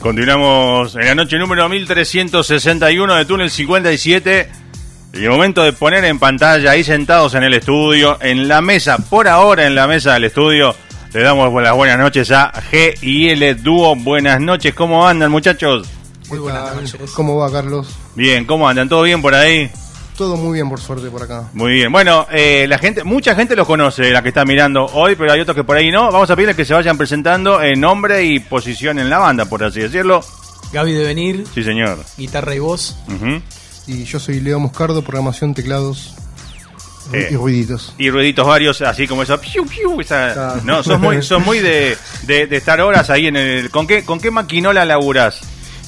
Continuamos en la noche número 1361 de Túnel 57. Y el momento de poner en pantalla ahí sentados en el estudio, en la mesa, por ahora en la mesa del estudio, le damos las buenas noches a G y L Dúo. Buenas noches, ¿cómo andan muchachos? Muy buenas noches. ¿Cómo va, Carlos? Bien, ¿cómo andan? ¿Todo bien por ahí? Todo muy bien, por suerte, por acá. Muy bien. Bueno, eh, la gente, mucha gente los conoce, la que está mirando hoy, pero hay otros que por ahí no. Vamos a pedirles que se vayan presentando en nombre y posición en la banda, por así decirlo. Gaby de Venir, Sí, señor. guitarra y voz. Ujú. Y yo soy Leo Moscardo, programación, teclados Eh. y ruiditos. Y ruiditos varios, así como esa. piu, piu, esa- no, sos muy, sos muy de, de, de estar horas ahí en el. ¿Con qué, con qué maquinola laburás?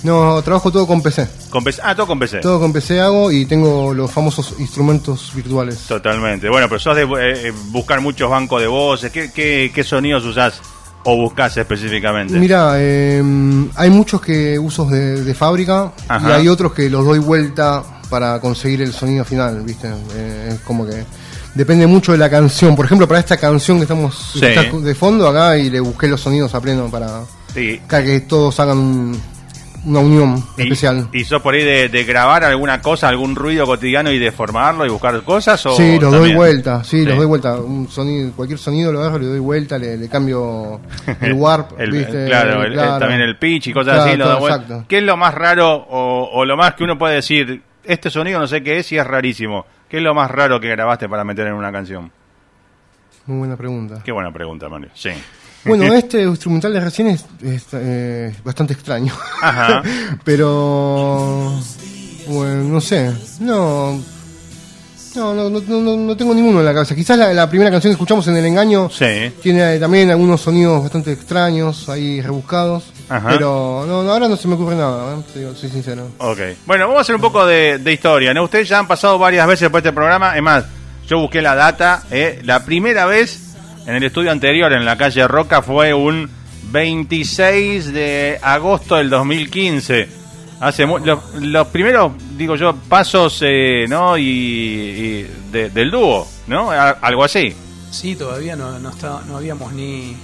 No, trabajo todo con PC. Con PC ah, todo con PC. Todo con PC hago y tengo los famosos instrumentos virtuales. Totalmente. Bueno, pero sos de eh, eh, buscar muchos bancos de voces. ¿Qué, qué, qué sonidos usás o buscás específicamente? Mira, eh, hay muchos que usos de, de fábrica Ajá. y hay otros que los doy vuelta para conseguir el sonido final, ¿viste? Eh, es como que depende mucho de la canción. Por ejemplo, para esta canción que estamos Sí. que está de fondo acá y le busqué los sonidos a pleno para, Sí. para que todos hagan un- una unión Y- especial. ¿Y sos por ahí de, de grabar alguna cosa, algún ruido cotidiano y deformarlo y buscar cosas? O Sí, los doy también? vuelta, sí, Sí. los doy vuelta. Un sonido, cualquier sonido lo agarro, le doy vuelta, le, le cambio el warp, El- ¿viste? claro, el- Claro. también el pitch y cosas Claro, así. lo vuelta. ¿Qué es lo más raro o, o lo más que uno puede decir? Este sonido no sé qué es y es rarísimo. ¿Qué es lo más raro que grabaste para meter en una canción? Muy buena pregunta. Qué buena pregunta, Mario. Sí. Bueno, este instrumental de recién es, es, eh, bastante extraño. Ajá. Pero. Bueno, no sé. No. No, no, no, no, tengo ninguno en la cabeza. Quizás la, la primera canción que escuchamos en El Engaño Sí. tiene también algunos sonidos bastante extraños, ahí rebuscados. Ajá. Pero no, no, ahora no se me ocurre nada, ¿eh? Te digo, soy sincero. Ok. Bueno, vamos a hacer un poco de, de historia. ¿no? Ustedes ya han pasado varias veces por este programa. Es más, yo busqué la data. ¿eh? La primera vez en el estudio anterior, en la calle Roca, fue un 26 de agosto del 2015. Hace los, los primeros, digo yo, pasos eh, ¿no? y, y de- del dúo, ¿no? Algo así. Sí, todavía no, no, está- no habíamos ni.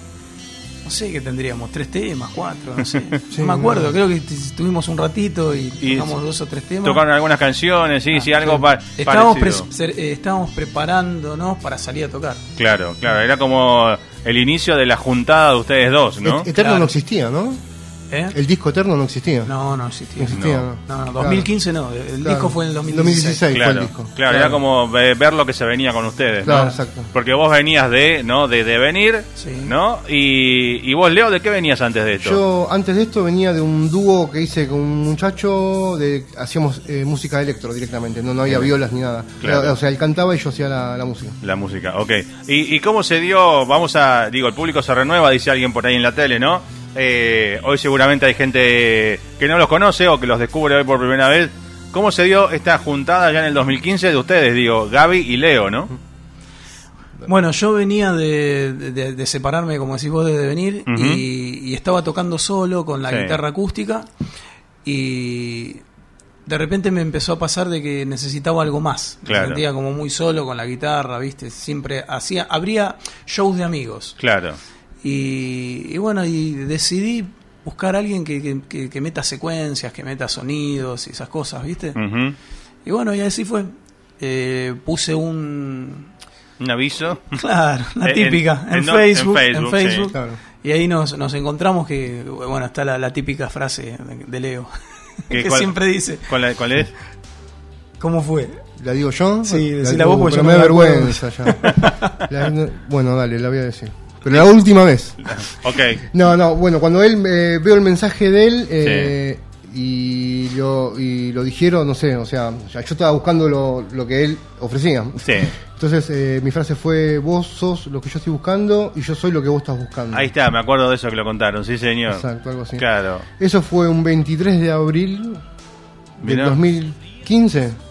No sé qué tendríamos, tres temas, cuatro, no sé. Sí, no me acuerdo, no. creo que t- tuvimos un ratito y, Y tocamos dos o tres temas. Tocaron algunas canciones, sí, Ah, sí, algo sí. pa- estábamos, pre- eh, estábamos preparándonos para salir a tocar. Claro, claro, era como el inicio de la juntada de ustedes dos, ¿no? Et- Eterno Claro. no existía, ¿no? ¿Eh? El disco eterno no existía. No, no existía. No existía, No. no. No, no, 2015 no. El Claro. disco fue en el 2016. 2016 fue Claro, el disco. claro, era como ve- ver lo que se venía con ustedes, Claro, ¿no? exacto. Porque vos venías de, ¿no? De, de venir, Sí. ¿no? Y, y vos, Leo, ¿de qué venías antes de esto? Yo antes de esto venía de un dúo que hice con un muchacho, de, hacíamos eh, música electro directamente, no, no había violas ni nada. Claro. Era- o sea, él cantaba y yo hacía la, la música. La música, ok. ¿Y, y cómo se dio? Vamos a, digo, el público se renueva, dice alguien por ahí en la tele, ¿no? Eh, hoy seguramente hay gente que no los conoce o que los descubre hoy por primera vez. ¿Cómo se dio esta juntada ya en el 2015 de ustedes, digo, Gaby y Leo, ¿no? Bueno, yo venía de, de- de separarme, como decís vos, de venir y, y estaba tocando solo con la Sí. guitarra acústica y de repente me empezó a pasar de que necesitaba algo más. Claro. Me sentía como muy solo con la guitarra, ¿viste? Siempre hacía, habría shows de amigos. Claro. Y, y bueno, y decidí buscar a alguien que, que- que- que meta secuencias, que meta sonidos y esas cosas, ¿viste? Y bueno, y así fue. Eh, puse un, Un aviso. Claro, la típica, en- en, en- Facebook, en en Facebook, Facebook. sí. Claro. Y ahí nos, nos encontramos que, bueno, está la, la típica frase de, de Leo, ¿Qué- que cuál- siempre dice, ¿Cuál, cuál es? ¿cómo fue? ¿La digo yo? Sí, la digo, vos, porque pero yo me da vergüenza ya. La- bueno, dale, la voy a decir. Pero la última vez. Ok. No, no, bueno, cuando él eh, veo el mensaje de él eh, y, lo, y lo dijeron, no sé, o sea, yo estaba buscando lo, lo que él ofrecía. Sí. Entonces eh, mi frase fue, vos sos lo que yo estoy buscando y yo soy lo que vos estás buscando. Ahí está, me acuerdo de eso que lo contaron, sí, señor. Exacto, algo así. Claro. Eso fue un 23 de abril del Mirá. 2015.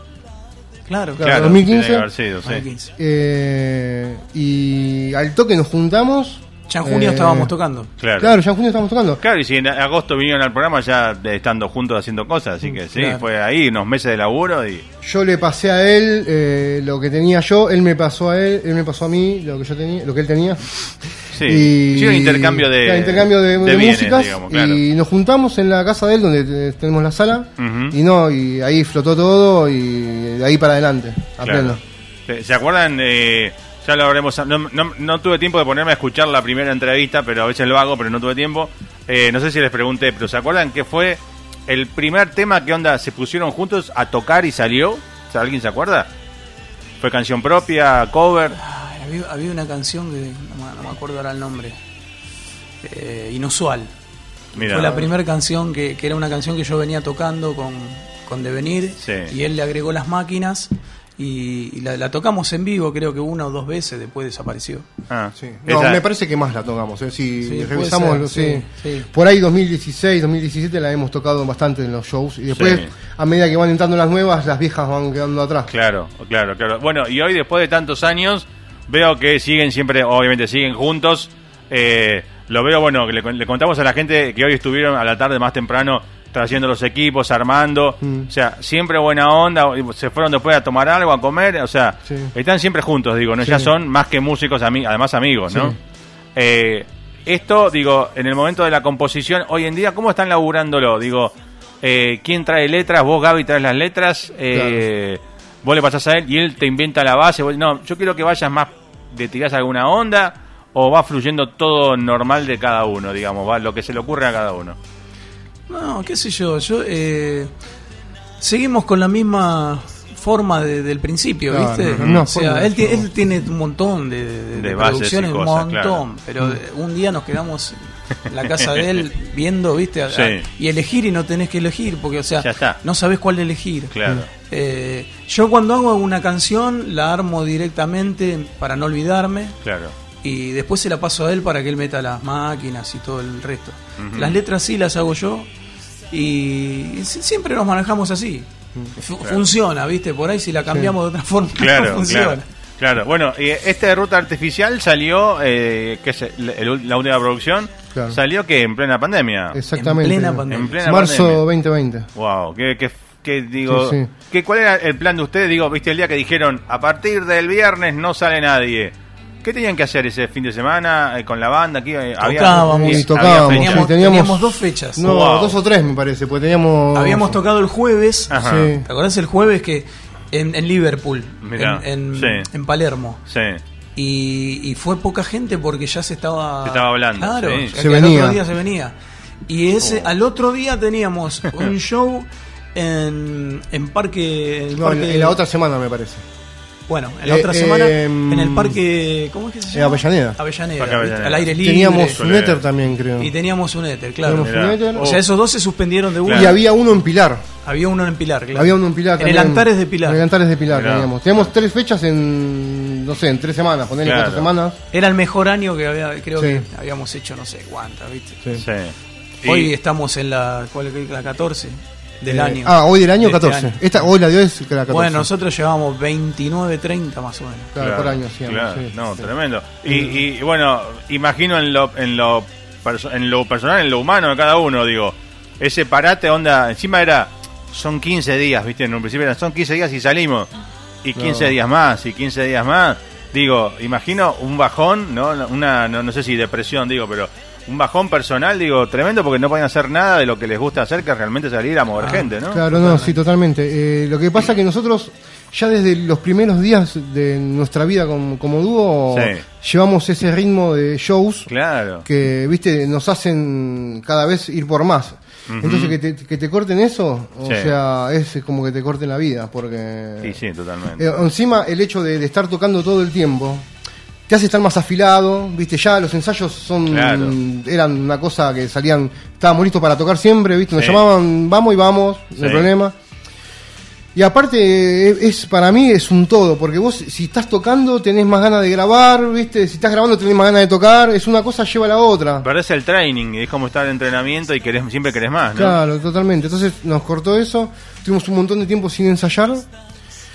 Claro, Claro, Claro, 2015. tiene que haber sido, sí. 2015. Eh, y al toque nos juntamos. Ya en junio Eh, estábamos tocando. Claro. Claro, ya en junio estamos tocando. Claro, y si en agosto vinieron al programa ya estando juntos haciendo cosas, así que sí, Claro. fue ahí unos meses de laburo y Yo le pasé a él eh, lo que tenía yo, él me pasó a él, él me pasó a mí lo que yo tenía, lo que él tenía. sí, Y- sí, un intercambio de, claro, intercambio de, de bienes, músicas digamos, claro. y nos juntamos en la casa de él donde eh, tenemos la sala y no y ahí flotó todo y de ahí para adelante a Claro. pleno. ¿Se- ¿Se acuerdan? Eh, ya lo habremos. No, no- no tuve tiempo de ponerme a escuchar la primera entrevista, pero a veces lo hago, pero no tuve tiempo. Eh, no sé si les pregunté, pero ¿se acuerdan que fue el primer tema que onda se pusieron juntos a tocar y salió? ¿Alguien se acuerda? ¿Fue canción propia, cover? Ay, había, había una canción que no, me- no me acuerdo ahora el nombre. Eh, inusual. Mira, Fue la primera canción que, que era una canción que yo venía tocando con, con Devenir Sí. y él le agregó las máquinas y, y la, la tocamos en vivo creo que una o dos veces, después desapareció. Ah, Sí. No, esa- me parece que más la tocamos. ¿eh? Si Sí, revisamos, ser, lo- sí. sí, sí. por ahí 2016, 2017 la hemos tocado bastante en los shows y después, Sí. a medida que van entrando las nuevas, las viejas van quedando atrás. Claro, claro, claro. Bueno, y hoy después de tantos años, veo que siguen siempre, obviamente siguen juntos. Eh, lo veo, bueno, que le, le contamos a la gente que hoy estuvieron a la tarde más temprano trayendo los equipos, armando. Mm. O sea, siempre buena onda. Se fueron después a tomar algo, a comer. O sea, Sí. están siempre juntos, digo, ¿no? Sí. Ya son más que músicos, ami- además amigos, ¿no? Sí. Eh, esto, digo, en el momento de la composición, hoy en día, ¿cómo están laburándolo? Digo, eh, ¿quién trae letras? ¿Vos, Gaby, traes las letras? Eh, ¿Vos le pasás a él y él te inventa la base? Vos- no, yo quiero que vayas más, de tirás alguna onda o va fluyendo todo normal de cada uno, digamos, va lo que se le ocurre a cada uno. No, qué sé yo, yo eh, seguimos con la misma forma de- del principio, Claro, ¿viste? la misma o sea, él, él tiene un montón de, de- de De bases y producciones, un montón, claro. pero eh, un día nos quedamos en la casa de él viendo, ¿viste? A- Sí. a- y elegir y no tenés que elegir, porque, o sea, no sabés cuál elegir. Claro. Eh, yo cuando hago una canción la armo directamente para no olvidarme Claro. Y después se la paso a él para que él meta las máquinas y todo el resto. Las letras sí las hago yo y si- siempre nos manejamos así. Fu- Funciona, ¿viste? Por ahí si la cambiamos de otra forma Claro, no funciona. claro. Claro, bueno, y este de Ruta Artificial salió, eh, que es el- el- la última producción, Claro. salió que en plena pandemia. Exactamente. En plena pandemia. En plena Marzo pandemia. 2020. Wow, que, que, que digo, Sí, sí. que ¿cuál era el plan de ustedes? Digo, viste el día que dijeron, a partir del viernes no sale nadie. ¿Qué tenían que hacer ese fin de semana eh, con la banda? Aquí, eh, había- Tocábamos. Y había tocábamos. Teníamos, sí, teníamos- teníamos dos fechas. No, Wow. dos o tres me parece, porque teníamos... Habíamos tocado el jueves. Ajá. Sí. ¿Te acordás el jueves que en, en Liverpool, Mirá, en, en- sí. en Palermo? Sí, Y, y fue poca gente porque ya se estaba. Se estaba hablando, Claro, sí. ya Se que al venía. otro día se venía. Y ese, Oh. al otro día teníamos un show en, en parque. No, en, parque- en la otra semana me parece. Bueno, en la Eh, otra semana, em, en el parque. ¿Cómo es que se llama? Avellaneda. Avellaneda. Avellaneda. Al aire libre. Teníamos un éter también, creo. Y teníamos un éter, claro. Un éter. O sea, esos dos se suspendieron de una. Claro. Y había uno en Pilar. Había uno en Pilar, claro. Había uno en Pilar En también. el Antares de Pilar. En el Antares de Pilar teníamos. Teníamos tres fechas en, no sé, en tres semanas, ponerle Claro. cuatro semanas. Era el mejor año que había, creo Sí. que habíamos hecho, no sé cuántas, ¿viste? Sí. Sí. Y- Hoy estamos en la, ¿cuál, es la 14 del Eh, año. Ah, hoy del año De este 14. año. Esta, hoy la hoy es la 14. Bueno, nosotros llevamos 29, 30 más o menos. Claro, por año, sí, claro. sí, no, sí. tremendo. Y, y, bueno, imagino en lo, en lo en lo personal, en lo humano de cada uno, digo, ese parate onda, encima era, son 15 días, viste, en un principio era, son 15 días y salimos, y 15 No. días más, y 15 días más, digo, imagino un bajón, ¿no? Una, no, no sé si depresión, digo, pero un bajón personal, digo, tremendo porque no pueden hacer nada de lo que les gusta hacer, que realmente salir a mover Ah, gente, ¿no? Claro, no, sí, totalmente. Eh, lo que pasa es que nosotros, ya desde los primeros días de nuestra vida como, como dúo, Sí. llevamos ese ritmo de shows Claro. que, viste, nos hacen cada vez ir por más. Entonces, que te, que te corten eso, o Sí. sea, es como que te corten la vida, porque... Sí, sí, totalmente. Eh, encima, el hecho de, de estar tocando todo el tiempo te hace estar más afilado, viste, ya los ensayos son Claro. eran una cosa que salían, estábamos listos para tocar siempre, viste, nos Sí. llamaban, vamos y vamos, no Sí. hay problema. Y aparte, es, es- para mí es un todo, porque vos si estás tocando tenés más ganas de grabar, viste, si estás grabando tenés más ganas de tocar, es una cosa lleva a la otra. Perdés el training, es como estar en entrenamiento y querés, siempre querés más, ¿no? Claro, totalmente. Entonces nos cortó eso, tuvimos un montón de tiempo sin ensayar.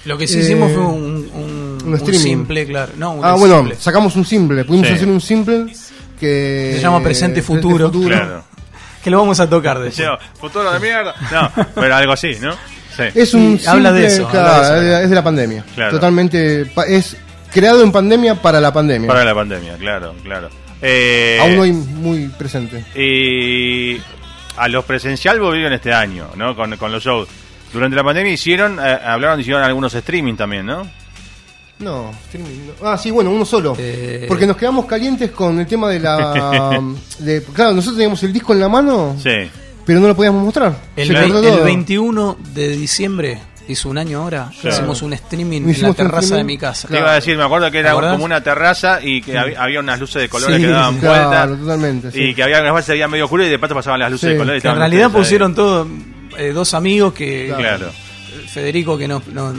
Lo que sí Eh, hicimos fue un, un, un simple, claro. No, un Ah, bueno, simple. sacamos un simple, pudimos Sí. hacer un simple que... Se llama Presente Futuro. Claro. Que lo vamos a tocar de Yo, futuro de mierda. No, pero algo así, ¿no? Sí. Es un Sí, habla de simple, eso, claro, habla de eso. es de la pandemia. Claro. Totalmente, pa- es creado en pandemia para la pandemia. Para la pandemia, claro, claro. Eh, Aún hoy muy presente. Y a los presencial volvieron este año, ¿no? Con, con los shows. Durante la pandemia hicieron, eh, hablaron, hicieron algunos streaming también, ¿no? No, streaming, no. Ah, sí, bueno, uno solo. Eh. Porque nos quedamos calientes con el tema de la... de- claro, nosotros teníamos el disco en la mano, Sí. pero no lo podíamos mostrar. El, Se el todo. 21 de diciembre, hizo un año ahora, hicimos un streaming en la un terraza de streaming. mi casa. Te iba a decir, me acuerdo que era ¿Te acordás? como una terraza y que había, había unas luces de colores Sí, que daban Claro, vuelta. totalmente. sí. Y que había unas veces veía medio oscuro y de pronto pasaban las luces Sí. de colores. y Que en estaban realidad ustedes ahí. pusieron todo, eh, dos amigos que... Claro. Federico que nos, nos,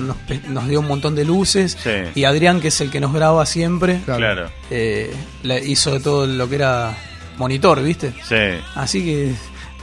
nos dio un montón de luces Sí. y Adrián que es el que nos graba siempre Claro. Eh, hizo todo lo que era monitor, ¿viste? Sí. Así que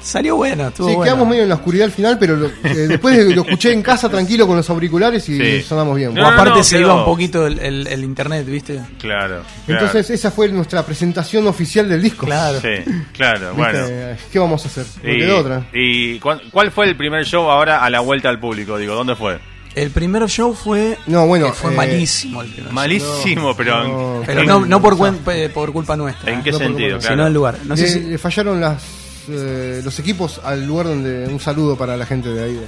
salió bueno, estuvo Sí, quedamos medio en la oscuridad al final, pero lo- eh, después de- lo escuché en casa tranquilo con los auriculares y Sí. sonamos bien. No, O aparte no, se quedó- iba un poquito el, el- el internet, ¿viste? Claro. claro. Entonces esa fue nuestra presentación oficial del disco. Claro. Sí, claro, ¿Viste? bueno. ¿Qué vamos a hacer? No Y, quedó otra. y cuán- cuál fue el primer show ahora a la vuelta al público? Digo, ¿dónde fue? El primer show fue. No, bueno, que fue eh, malísimo el primer show. Malísimo, pero, no, Pero ¿en, no, no por, o sea, cuen- pe- por culpa nuestra. ¿en qué no por sentido? culpa- Sino Claro. el lugar. No sé le, si- le fallaron las eh, los equipos al lugar donde un saludo para la gente de ahí de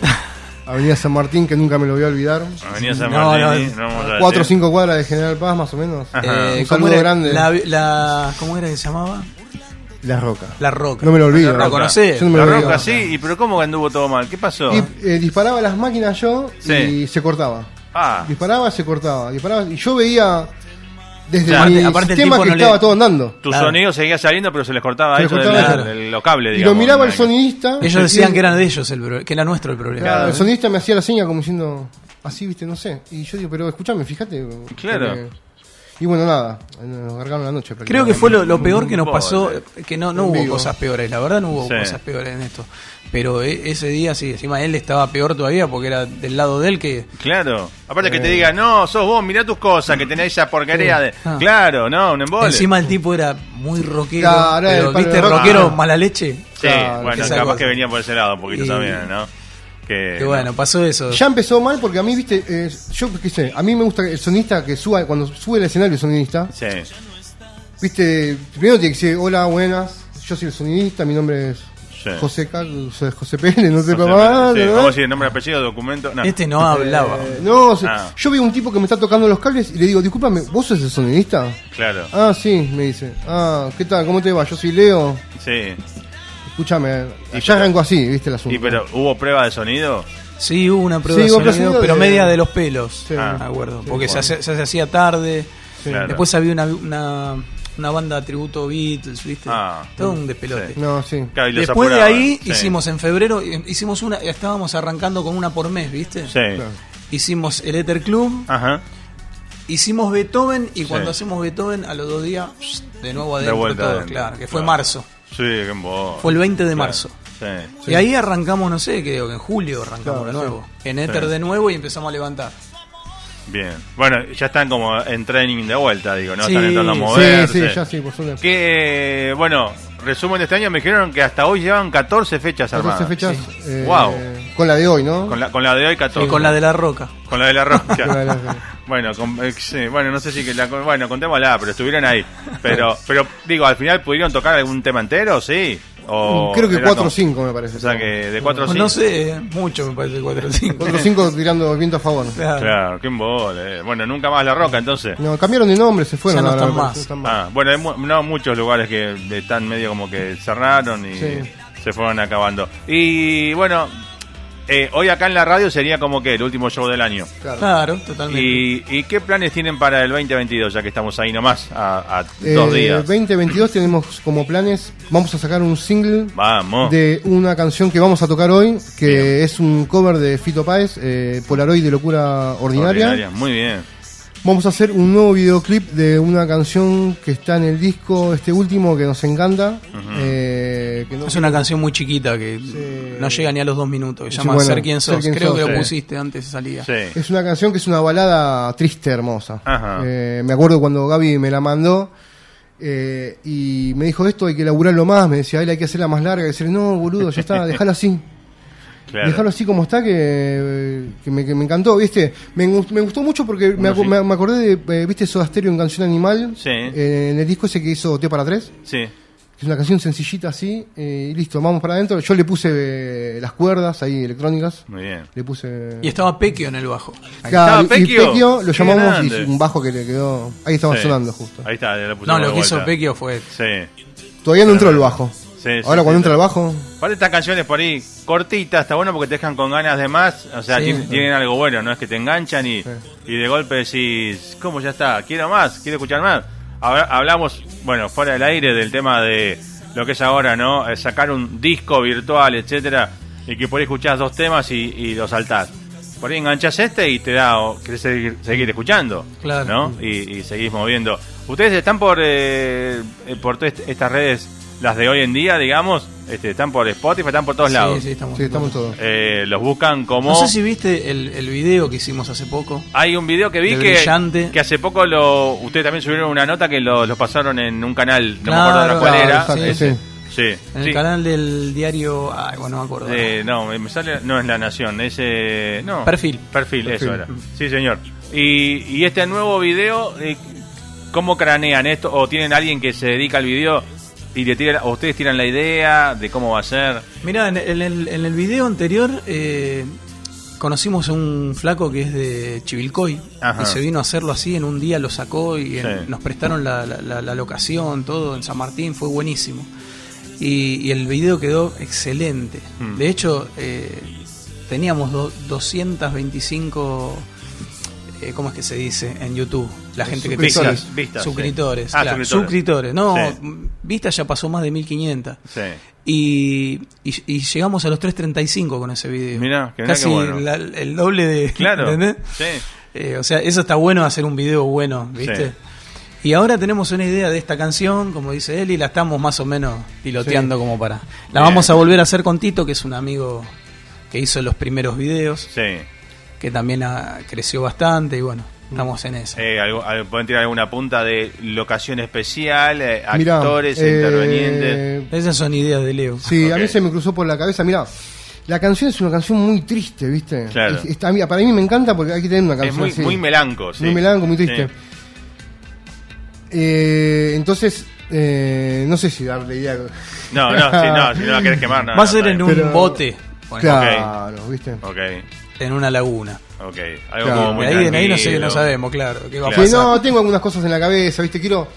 Avenida San Martín que nunca me lo voy a olvidar Avenida San No, Martín, no, a cuatro o cinco cuadras de General Paz más o menos. Eh, Un ¿cómo era? grande. La, la- ¿Cómo era que se llamaba? La Roca La Roca. no me lo olvido La ¿La Roca. conocés? Yo no me La lo roca, olvido. sí, y pero ¿cómo que anduvo todo mal? ¿Qué pasó? y eh, disparaba las máquinas yo Sí. y se cortaba Ah, disparaba se cortaba disparaba y yo veía desde Claro, mi aparte- el sistema tipo que no le- estaba todo andando tu Claro. sonido seguía saliendo, pero se les cortaba Se eso les del- cortaba del- los cables, y digamos. lo miraba el sonidista Ellos decían y- que eran de ellos, el, pro- que era nuestro el problema. Claro, el sonidista me hacía la seña como diciendo así, viste, no sé. Y yo digo, pero escúchame, fíjate. Claro. porque- Y bueno, nada, nos cargaron la noche. Creo que fue lo, lo peor que nos pasó, que no, no hubo vivo. cosas peores, la verdad no hubo Sí. cosas peores en esto. Pero e- ese día sí, encima él estaba peor todavía porque era del lado de él que... Claro. Aparte que te Eh. diga, no, sos vos, mirá tus cosas, que tenés esa porquería de... Ah. Claro, no, un embole. Encima el tipo era muy rockero, Claro, pero, el ¿viste? rock. Rockero Ah. mala leche. Sí, Claro, bueno, capaz cosa. que venía por ese lado un poquito Y- también, ¿no? Que, Que bueno, pasó eso. Ya empezó mal porque a mí, viste, eh, yo qué sé, a mí me gusta el sonista que suba, cuando sube al escenario el sonidista, Sí, viste, primero tiene que decir, hola, buenas, yo soy el sonidista, mi nombre es sí. José Carlos, José Pérez, no sé cómo sí. Vamos a decir el nombre, apellido, documento. No. Este no hablaba. Eh, no, o sea, Ah. yo veo un tipo que me está tocando los cables y le digo, discúlpame, ¿vos sos el sonidista? Claro, Ah, sí, me dice. Ah, ¿qué tal? ¿Cómo te va? Yo soy Leo. sí. escúchame, Y ya arrancó así, viste el asunto. Y pero, ¿hubo prueba de sonido? Sí, hubo una prueba Sí, de sonido, sonido pero de- media de los pelos, Sí. Ah. me acuerdo. Sí, porque se, bueno. hace- se hacía tarde. Sí. Claro. Después había una, una, una banda tributo Beatles, ¿viste? Ah. Todo un despelote. Sí. No, sí. Claro, y los Después de ahí sí. hicimos en febrero, eh, hicimos una, estábamos arrancando con una por mes, ¿viste? Sí. Claro. Hicimos el Ether Club, Ajá. hicimos Beethoven y cuando hacemos Beethoven a los dos días de nuevo De adentro vuelta todo, adentro. claro, que fue Claro. marzo. Sí, qué. Fue el 20 de Claro. marzo. Sí. Y ahí arrancamos, no sé, creo que en julio arrancamos Claro, de sí. nuevo. En Ether Sí. de nuevo y empezamos a levantar. Bien. Bueno, ya están como en training de vuelta, digo, ¿no? Sí, están entrando a sí, moverse. Sí, sí, ya sí, por suerte. Que, bueno, resumen de este año, me dijeron que hasta hoy llevan 14 fechas 14 armadas. fechas. eh, Wow. Con la de hoy, ¿no? Con la, con la de hoy 14. Y con la de la roca. Con la de la roca. Bueno, con- eh, sí, bueno, no sé si que la, bueno, contémosla, pero estuvieron ahí. Pero, pero digo, al final pudieron tocar algún tema entero, sí. O Creo que era 4 o como- 5 me parece. O sea que de 4 o 5. No sé, mucho me parece 4 o 5. 4 o 5 tirando viento a favor. Claro, qué embole. Bueno, nunca más la roca entonces. No, cambiaron de nombre, se fueron. Ya no están me más. están más. Ah, bueno, hay mu- no muchos lugares que están medio como que cerraron y Sí. se fueron acabando. Y bueno, eh, hoy acá en la radio sería como que el último show del año. Claro. Claro, totalmente. ¿Y, y qué planes tienen para el 2022, ya que estamos ahí nomás, a, a Eh, dos días? 2022 tenemos como planes, vamos a sacar un single Vamos. de una canción que vamos a tocar hoy, que Bien. es un cover de Fito Páez, eh, Polaroid de Locura Ordinaria. Ordinaria, Muy bien. Vamos a hacer un nuevo videoclip de una canción que está en el disco, este último, que nos encanta. eh, que no- Es una canción muy chiquita que Sí. no llega ni a los dos minutos. Que se llama bueno, Ser quien Ser sos. Creo sos, que lo pusiste antes de salida. Sí. Es una canción que es una balada triste, hermosa. Ajá. Eh, me acuerdo cuando Gaby me la mandó eh, y me dijo esto hay que laburarlo más. Me decía, él hay que hacerla más larga. Y decir, no, boludo, ya está, déjalo así. Claro. Dejarlo así como está, que, que, me, que me encantó, ¿viste? Me, me gustó mucho porque me, sí. me- acordé de, eh, ¿viste Soda Stereo en Canción Animal? Sí. Eh, en el disco ese que hizo T para tres. Sí. Es una canción sencillita así, eh, y listo, vamos para adentro. Yo le puse eh, las cuerdas ahí electrónicas. Muy bien. Le puse. Y estaba Pequio en el bajo. Claro, estaba y Pequio. Pequio lo llamamos y un bajo que le quedó. Ahí estaba Sí. sonando justo. Ahí está, ya lo pusimos No, de lo que hizo vuelta. Pequio fue. Sí. Todavía no entró el bajo. Sí, sí, Ahora sí, cuando sí. entra el bajo, Para estas canciones por ahí cortitas, está bueno porque te dejan con ganas de más. O sea, Sí. tienen, tienen algo bueno, no es que te enganchan y, Sí. y de golpe decís, ¿cómo ya está? Quiero más, quiero escuchar más. Habla- Hablamos, bueno, fuera del aire del tema de lo que es ahora, ¿no? Eh, Sacar un disco virtual, etcétera, y que por ahí escuchás dos temas y, y lo saltás. Por ahí enganchás este y te da, o querés seguir, seguir escuchando, Claro. ¿no? Y, y seguís moviendo. ¿Ustedes están por, eh, eh, por todas est- estas redes, las de hoy en día, digamos? Este, ¿Están por Spotify? ¿Están por todos Sí, lados? sí, estamos. sí, estamos todos. Eh, los buscan como... No sé si viste el, el video que hicimos hace poco. Hay un video que vi que, Brillante. que hace poco lo ustedes también subieron una nota que lo, lo pasaron en un canal, no Claro, me acuerdo ahora cuál claro, era. exacto, Ese. sí. Sí, En el canal del diario. Ay, bueno, no me acuerdo. Eh, no, me sale, no es La Nación, es... eh, no, Perfil. Perfil, eso era. Sí, señor. Y, y este nuevo video, eh, ¿cómo cranean esto? ¿O tienen alguien que se dedica al video y le tira, o ustedes tiran la idea de cómo va a ser? Mira, en, el, en el video anterior eh, conocimos a un flaco que es de Chivilcoy Ajá. y se vino a hacerlo así, en un día lo sacó y en- Sí. nos prestaron la, la- la- la locación, todo en San Martín, fue buenísimo. Y, y el video quedó excelente. Mm. De hecho, eh, teníamos do- 225... eh, ¿Cómo es que se dice en YouTube? La gente que te Suscriptores. Vistas, sí. Ah, claro, suscriptores. suscriptores. No, Sí. Vista ya pasó más de 1500. Sí. Y, y, y llegamos a los 3.35 con ese video. Mirá, que mirá Casi qué bueno. la- el doble de... Claro. ¿entendés? Sí. Eh, o sea, eso está bueno hacer un video bueno, ¿viste? Sí. Y ahora tenemos una idea de esta canción, como dice él, y la estamos más o menos piloteando Sí. como para... La Bien. vamos a volver a hacer con Tito, que es un amigo que hizo los primeros videos, Sí. que también creció bastante y bueno, estamos en eso. Eh, algo- ¿Pueden tirar alguna punta de locación especial, eh, Mirá, actores, eh, intervenientes? Esas son ideas de Leo. Sí, a mí se me cruzó por la cabeza. Mira, la canción es una canción muy triste, ¿viste? Claro. Es- está- mira, para mí me encanta porque hay que tener una Es canción muy, así. muy melanco, sí. Muy melanco, muy triste. Sí. Eh, entonces, eh, no sé si darle idea. No, no, si no, si no la querés quemar, no. Va a no, ser está en un Pero- bote, bueno, Claro, ¿viste? Ok, en una laguna. Ok. Algo Claro. como muy De ahí, de ahí no sé, no sabemos, claro, qué va a Claro. Pasar. no, tengo algunas cosas en la cabeza, ¿viste? Quiero.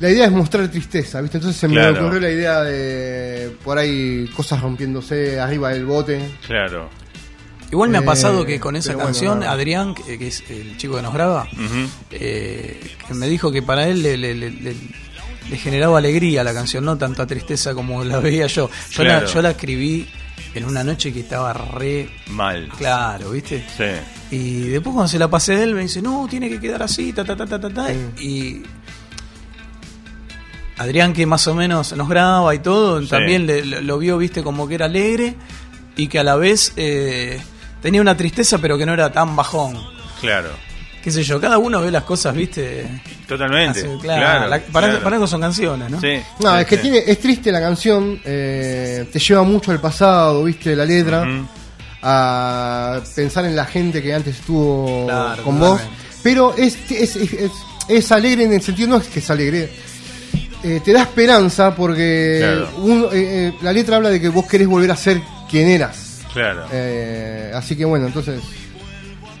la idea es mostrar tristeza, ¿viste? Entonces se me Claro. ocurrió la idea de por ahí cosas rompiéndose arriba del bote. Claro. Igual me ha Eh, pasado que con esa bueno, canción. Adrián, que, que es el chico que nos graba, eh, que me dijo que para él le, le- le- le- le generaba alegría la canción, no tanta tristeza como la veía yo. Yo, Claro. la, yo la escribí en una noche que estaba re Mal. claro, ¿viste? Sí. Y después cuando se la pasé a él me dice, no, tiene que quedar así, ta, ta, ta, ta, ta, ta. Y Adrián, que más o menos nos graba y todo, Sí. también le- lo, lo vio, viste, como que era alegre y que a la vez eh, tenía una tristeza, pero que no era tan bajón. Claro. Qué sé yo, cada uno ve las cosas, viste. Totalmente. así, claro. claro, la- para, claro. para algo son canciones, ¿no? Sí. No, sí, es que sí. tiene, es triste la canción, eh, te lleva mucho al pasado, ¿viste? La letra, Ujú. A pensar en la gente que antes estuvo Claro, con vos. Pero es, es, es, es- es alegre en el sentido, no es que es alegre, eh, te da esperanza porque Claro. un- eh, eh, la letra habla de que vos querés volver a ser quien eras. Claro. Eh, así que bueno, entonces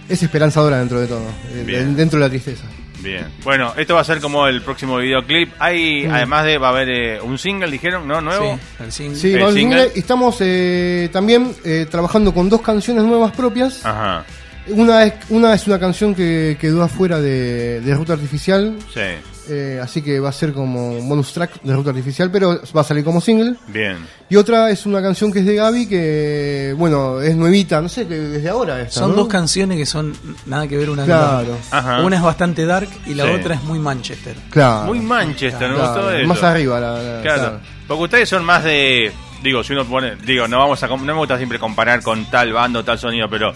es esperanzadora dentro de todo, Bien. dentro de la tristeza. Bien. Bueno, esto va a ser como el próximo videoclip. Hay, Mm. además de, va a haber eh, un single, dijeron, ¿no? ¿Nuevo? Sí, el single. Sí, El estamos eh, también eh, trabajando con dos canciones nuevas propias. Ajá. Una es, una es una canción que quedó afuera de, de Ruta Artificial, Sí. Eh, así que va a ser como un bonus track de Ruta Artificial, pero va a salir como single. Bien. Y otra es una canción que es de Gaby, que bueno, es nuevita, no sé, que desde ahora está, Son ¿no? dos canciones que son nada que ver una con la Claro, otra. Ajá. Una es bastante dark y la Sí. otra es muy Manchester. claro. Muy Manchester, me Claro, gustó eso. Más arriba, la, la- Claro. claro. Porque ustedes son más de. Digo, si uno pone. Digo, no vamos a. com- No me gusta siempre comparar con tal bando, tal sonido, pero.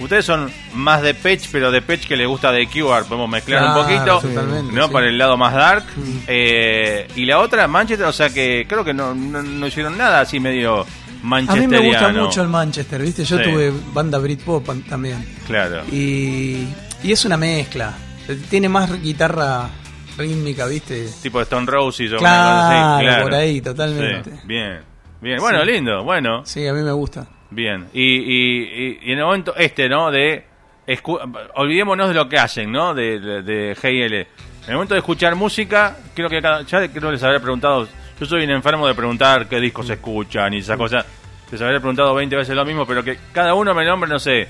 Ustedes son más de Patch, pero de Patch que le gusta de QR. Podemos mezclar un poquito. totalmente, ¿No? sí. Para el lado más dark. Eh, y la otra, Manchester, o sea que creo que no, no, no hicieron nada así medio A manchesteriano. mí me gusta mucho el Manchester, ¿viste? Yo Sí. tuve banda Britpop también. Claro. Y, y es una mezcla. Tiene más guitarra rítmica, ¿viste? Tipo Stone Roses o Claro. Claro. por ahí, totalmente. Bien. Bien. Bueno, lindo. Bueno. Sí, a mí me gusta. Bien, y, y, en el momento este, ¿no? De escu- olvidémonos de lo que hacen, ¿no? De, de, de GL. En el momento de escuchar música, creo que cada, ya creo les habré preguntado. Yo soy un enfermo de preguntar qué discos escuchan y esas cosas. Les habré preguntado 20 veces lo mismo, pero que cada uno me nombre, no sé,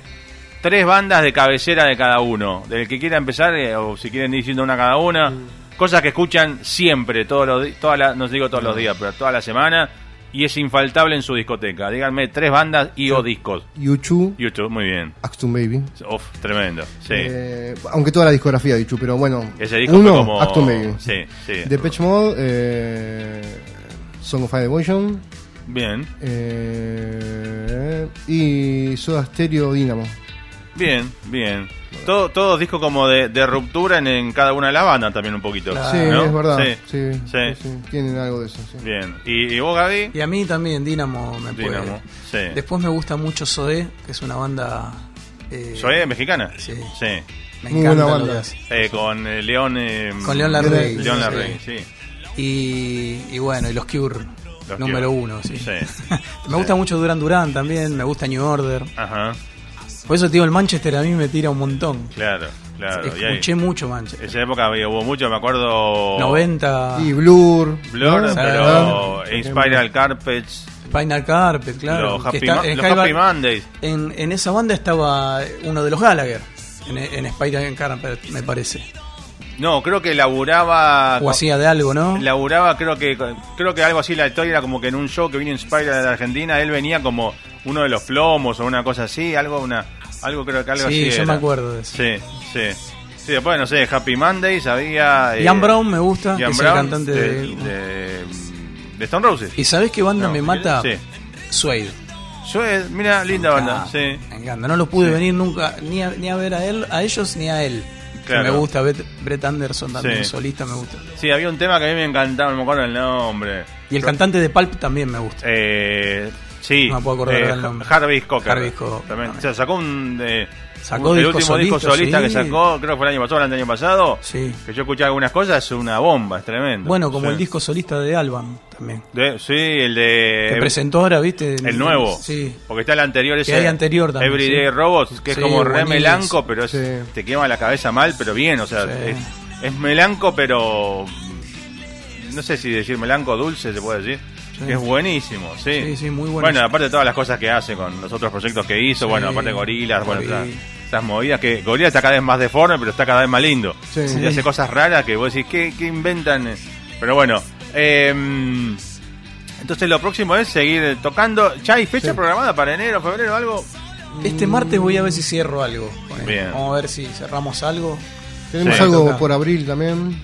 tres bandas de cabecera de cada uno. Del que quiera empezar, eh, o si quieren ir diciendo una cada una. Cosas que escuchan siempre, todos los, toda la, no digo todos los días, pero toda la semana. Y es infaltable en su discoteca. Díganme tres bandas y o discos. YouTube, YouTube, muy bien. Axton Baby. Uf, tremendo. Sí. Eh, aunque toda la discografía de YouTube, pero bueno. Ese disco uno, fue como. Acton Baby. Sí, sí. Depeche Mode, eh, Song of Devotion Bien, eh, y Soda Stereo Dynamo. Bien, bien. Todo, todo disco como de, de ruptura en, en cada una de las bandas también un poquito. Claro. sí, ¿no? es verdad. Sí, Sí, sí. sí, sí, Tienen algo de eso. sí. Bien. ¿Y, y vos, Gaby? Y a mí también Dynamo me puede. Dynamo, sí. Después me gusta mucho Zoé, que es una banda. Eh, ¿Soy mexicana? Sí. Sí. Me Muy encanta buena banda. Eh, con eh, León. eh, Con León Larrey. León sí. Larrey, sí. Y, y bueno, y los Cure, Los número Cure. uno, sí. Sí. me gusta mucho Duran Duran también, me gusta New Order. Ajá, Por eso, tío, el Manchester a mí me tira un montón. claro, claro. Y ahí- Escuché mucho Manchester. esa época había, hubo mucho, me acuerdo. 90, Y Blur. Blur, ¿no? pero Inspiral Carpets, Spinal Carpet, claro. los Happy, está- Ma- en los Happy Mondays. en, en esa banda estaba uno de los Gallagher. En, en Spinal Carpet, me parece. No, creo que laburaba. O hacía de algo, ¿no? Laburaba, creo que creo que algo así la historia era como que en un show que vino Inspiral de Argentina, él venía como uno de los plomos o una cosa así, algo una algo creo que algo Sí, así. yo era. me acuerdo de eso. Sí, sí. Sí, después no sé, Happy Mondays había Ian eh, Brown me gusta, que Ian es el cantante de, de... de, de Stone Roses. ¿Y sabés qué banda No, me mata? Sí. Suede. Yo, eh, mira, linda banda, sí. Me encanta. No lo pude Sí. venir nunca ni a, ni a ver a él, a ellos ni a él. Que Claro. Me gusta Brett, Anderson también, Sí. solista me gusta. Sí, había un tema que a mí me encantaba, no me acuerdo el nombre. Y el cantante de Pulp también me gusta. Eh, sí, No me puedo acordar eh, del nombre. Jarvis Cocker. Jarvis Cocker, También. también. O sea, sacó un. eh, Sacó un- el último disco solista, solista que sí. sacó, creo que fue el año pasado, el año pasado. Sí. Que yo escuché algunas cosas, es una bomba, es tremendo. Bueno, como Sí. el disco solista de Alban también. De- sí, el de. Que presentó ahora, ¿viste? el nuevo. Sí. Porque está el anterior ese. hay anterior también, Everyday sí. Robots, que es Sí, como re melanco, pero es- Sí. te quema la cabeza mal, pero bien. O sea, Sí. es, es melanco, pero. no sé si decir melanco dulce se puede decir. Sí. Que es buenísimo, sí. Sí, sí, muy bueno. Bueno, aparte de todas las cosas que hace con los otros proyectos que hizo, Sí. bueno, aparte de Gorilas, bueno, Gorila. esas, esas movidas que Gorilas está cada vez más deforme, pero está cada vez más lindo. Sí. Y hace cosas raras que vos decís, ¿qué, qué inventan? Pero bueno, eh, entonces lo próximo es seguir tocando. ¿Ya hay fecha Sí. programada para enero, febrero, algo? Este martes voy a ver si cierro algo. Bien. Vamos a ver si cerramos algo. Tenemos Sí. algo por abril también.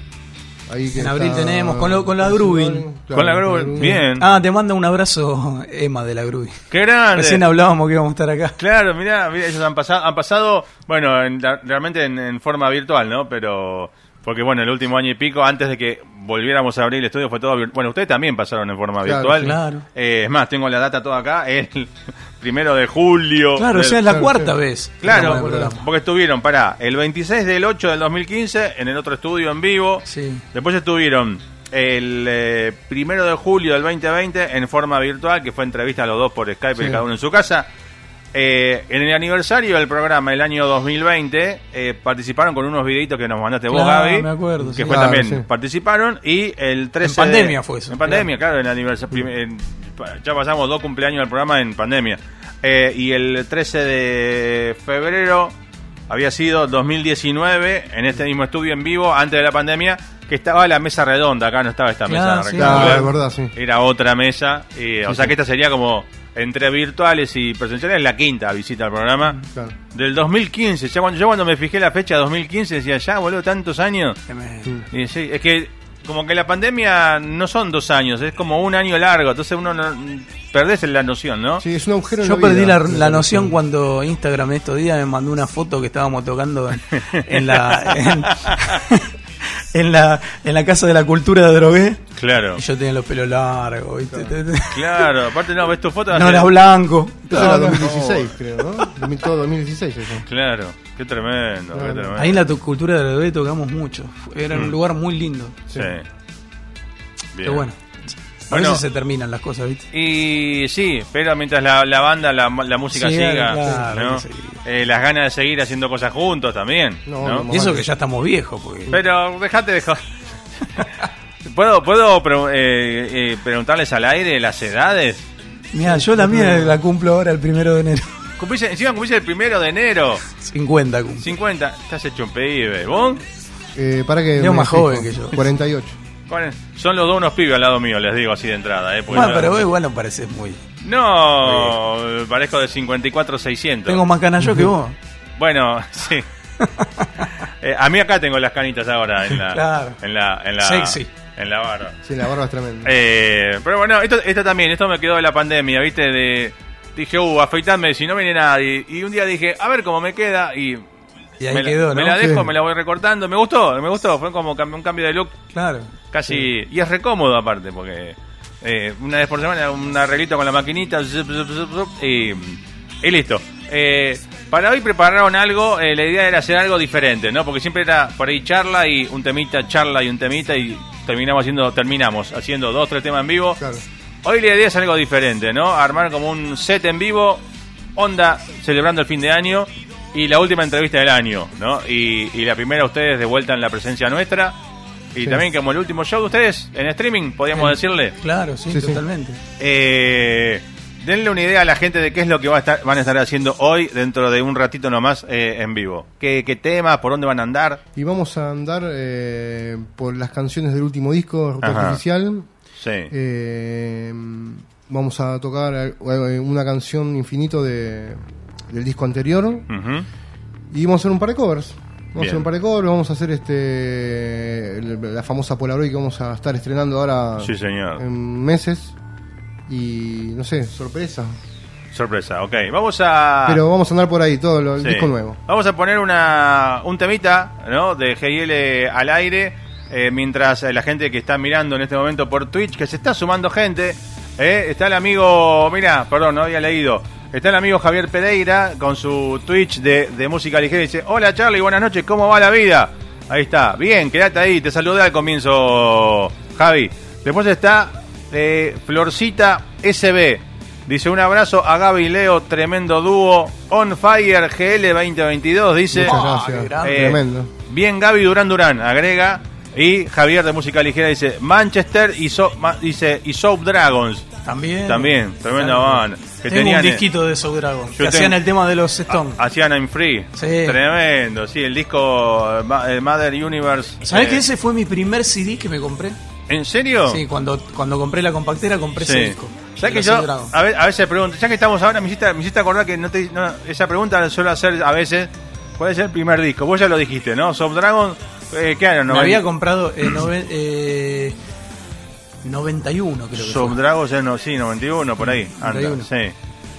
Ahí que En abril está- tenemos, con lo- con la Grubin. Con la Grubin, bien. Ah, te manda un abrazo Emma de la Gruy. ¡Qué grande! Recién hablábamos que íbamos a estar acá. Claro, mira, mira, ellos han pasado, han pasado, bueno, en- la- realmente en, en forma virtual, ¿no? Pero porque bueno, el último año y pico, antes de que volviéramos a abrir el estudio, fue todo virtual. Bueno, ustedes también pasaron en forma Claro, virtual. claro. Eh, es más, tengo la data toda acá, el primero de julio. Claro, o del- sea, es la claro, cuarta vez. Claro, porque estuvieron, para el 26 del 8 del 2015 en el otro estudio en vivo. Sí. Después estuvieron el eh, primero de julio del 2020 en forma virtual, que fue entrevista a los dos por Skype, Sí. cada uno en su casa. Eh, en el aniversario del programa, el año 2020, eh, participaron con unos videitos que nos mandaste vos, Gaby. me acuerdo, Que sí. fue Claro, también, sí. participaron. Y el 13 En de- pandemia fue eso, En pandemia, claro, en el aniversario. en- ya pasamos dos cumpleaños del programa en pandemia. Eh, y el 13 de febrero había sido 2019 en este mismo estudio en vivo antes de la pandemia que estaba la mesa redonda acá no estaba esta Claro, mesa sí. rectangular. Claro, es verdad, sí. era otra mesa y, o Sí, sea sí. que esta sería como entre virtuales y presenciales la quinta visita al programa Claro. del 2015 ya cuando yo cuando me fijé la fecha 2015 decía ya boludo tantos años y sí, es que como que la pandemia no son dos años es como un año largo entonces uno no, perdés la noción ¿no? Sí, es un agujero en Yo la perdí vida. la, la noción cuando Instagram estos días me mandó una foto que estábamos tocando en, en la en, en la en la casa de la cultura de Drogué claro y yo tenía los pelos largos, ¿viste? claro aparte no ves tu foto No era blanco. Eso era Claro. 2016, creo, ¿no? 2000 Todo 2016 eso. claro qué tremendo, qué tremendo. Ahí en la tu- cultura de Drogué tocamos mucho. Era un Mm. lugar muy lindo. sí. Bien. Pero bueno, a Bueno. veces se terminan las cosas, ¿viste? Y sí, pero mientras la, la banda, la, la música Sí, siga, claro, ¿no? sí. Eh, las ganas de seguir haciendo cosas juntos también, No, ¿no? no, Y eso que ya estamos viejos, porque Pero dejate de joder. ¿Puedo, puedo pre- eh, eh, preguntarles al aire las edades? Mira, yo la mía la cumplo ahora el primero de enero. Cumplís, encima cumplís el primero de enero. 50 cumplo. 50. Estás hecho un pibe. ¿Vos? Eh, para que. Me más fijo. joven que yo. 48. ¿Cuál es? Son los dos unos pibes al lado mío, les digo así de entrada. ¿eh? Bueno, yo- pero vos igual no pareces muy. No, parezco de 54-600. Tengo más canas yo que vos. Bueno, sí. Eh, a mí acá tengo las canitas ahora en la, Claro. en la, en la, Sexy. En la barra. Sí, la barba es tremenda. Eh, pero bueno, esto, esto también, esto me quedó de la pandemia, ¿viste? De, dije, uh, afeitarme si no viene nadie. Y un día dije, a ver cómo me queda. Y, Y ahí me, la- quedó, me ¿no? la dejo, Sí. me la voy recortando. Me gustó, me gustó. Fue como un cambio de look Claro. casi. Y es recómodo aparte, porque eh, una vez por semana un arreglito con la maquinita zup, zup, zup, zup, y, y listo. Eh, para hoy prepararon algo, eh, la idea era hacer algo diferente, ¿no? Porque siempre era por ahí charla y un temita, charla y un temita y terminamos haciendo, terminamos haciendo dos, tres temas en vivo. Claro. Hoy la idea es algo diferente, ¿no? Armar como un set en vivo, onda celebrando el fin de año y la última entrevista del año, ¿no? Y, y la primera ustedes de vuelta en la presencia nuestra. Y Sí. también como el último show de ustedes en streaming, podríamos decirle. Claro, sí, Sí, sí. totalmente. Eh, denle una idea a la gente de qué es lo que va a estar, van a estar haciendo hoy dentro de un ratito nomás eh, en vivo. ¿Qué, ¿Qué temas? ¿Por dónde van a andar? Y vamos a andar eh, por las canciones del último disco, Ruta Ajá. Artificial. Sí. Eh, vamos a tocar eh, una canción infinito de, del disco anterior. Y vamos a hacer un par de covers. Vamos a hacer un par de covers, vamos a hacer este la famosa Polaroid que vamos a estar estrenando ahora Sí, señor. en meses. Y no sé, sorpresa. Sorpresa, ok. Vamos a... Pero vamos a andar por ahí, todo lo- el Sí. disco nuevo. Vamos a poner una, un temita ¿no? de GL al aire eh, mientras eh, la gente que está mirando en este momento por Twitch, que se está sumando gente, eh, está el amigo, mira, perdón, no había leído, está el amigo Javier Pereira con su Twitch de, de música ligera y dice, hola Charlie, buenas noches, ¿cómo va la vida? Ahí está, bien, quédate ahí, te saludé al comienzo, Javi. Después está eh, Florcita SB. Dice un abrazo a Gaby y Leo, tremendo dúo. On Fire GL 2022, dice. Muchas Ah, gracias. grande. Eh, Tremendo. Bien Gaby Durán Durán, agrega. Y Javier de Música Ligera dice Manchester y, so, ma- dice, y Soap Dragons. También. También, tremenda banda. Que Tengo tenían, un eh, disquito de Soul Dragon. Que tengo- hacían el tema de los Stones. Hacían I'm Free. Sí. Tremendo, sí, el disco eh, Ma- eh, Mother Universe. ¿Sabés eh, que ese fue mi primer CD que me compré? ¿En serio? Sí, cuando, cuando compré la compactera compré ese disco. ¿Sabes de que yo Dragon. a, ve- a veces pregunto, ya que estamos ahora, me hiciste, me hiciste acordar que no te, no, esa pregunta la suelo hacer a veces. ¿Cuál es el primer disco? Vos ya lo dijiste, ¿no? Soft Dragon, eh, ¿qué año? Me Noven- había comprado eh, nove- eh, 91, creo que Soft. Dragon, ya no, sí, 91, por ahí. anda, 91. sí.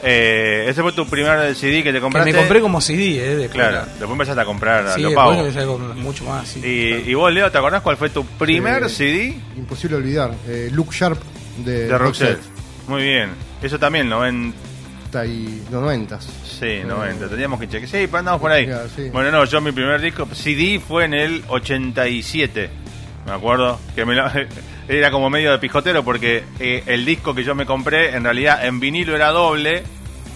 Eh, ese fue tu primer CD que te Que compraste. me compré como CD, eh. después. Claro, después empezaste a comprar a Sí, lo pago. mucho más. sí. Y, y vos, Leo, ¿te acordás cuál fue tu primer Eh, CD Imposible olvidar. Eh, Look Sharp de, de Roxette? Muy bien. Eso también, 90. Está ahí, los noventas. Sí, 90. Teníamos que chequear. Sí, andamos por ahí. Claro, sí. Bueno, no, yo mi primer disco, CD, fue en el 87. Me acuerdo. que me lo- Era como medio de pijotero porque eh, el disco que yo me compré, en realidad en vinilo era doble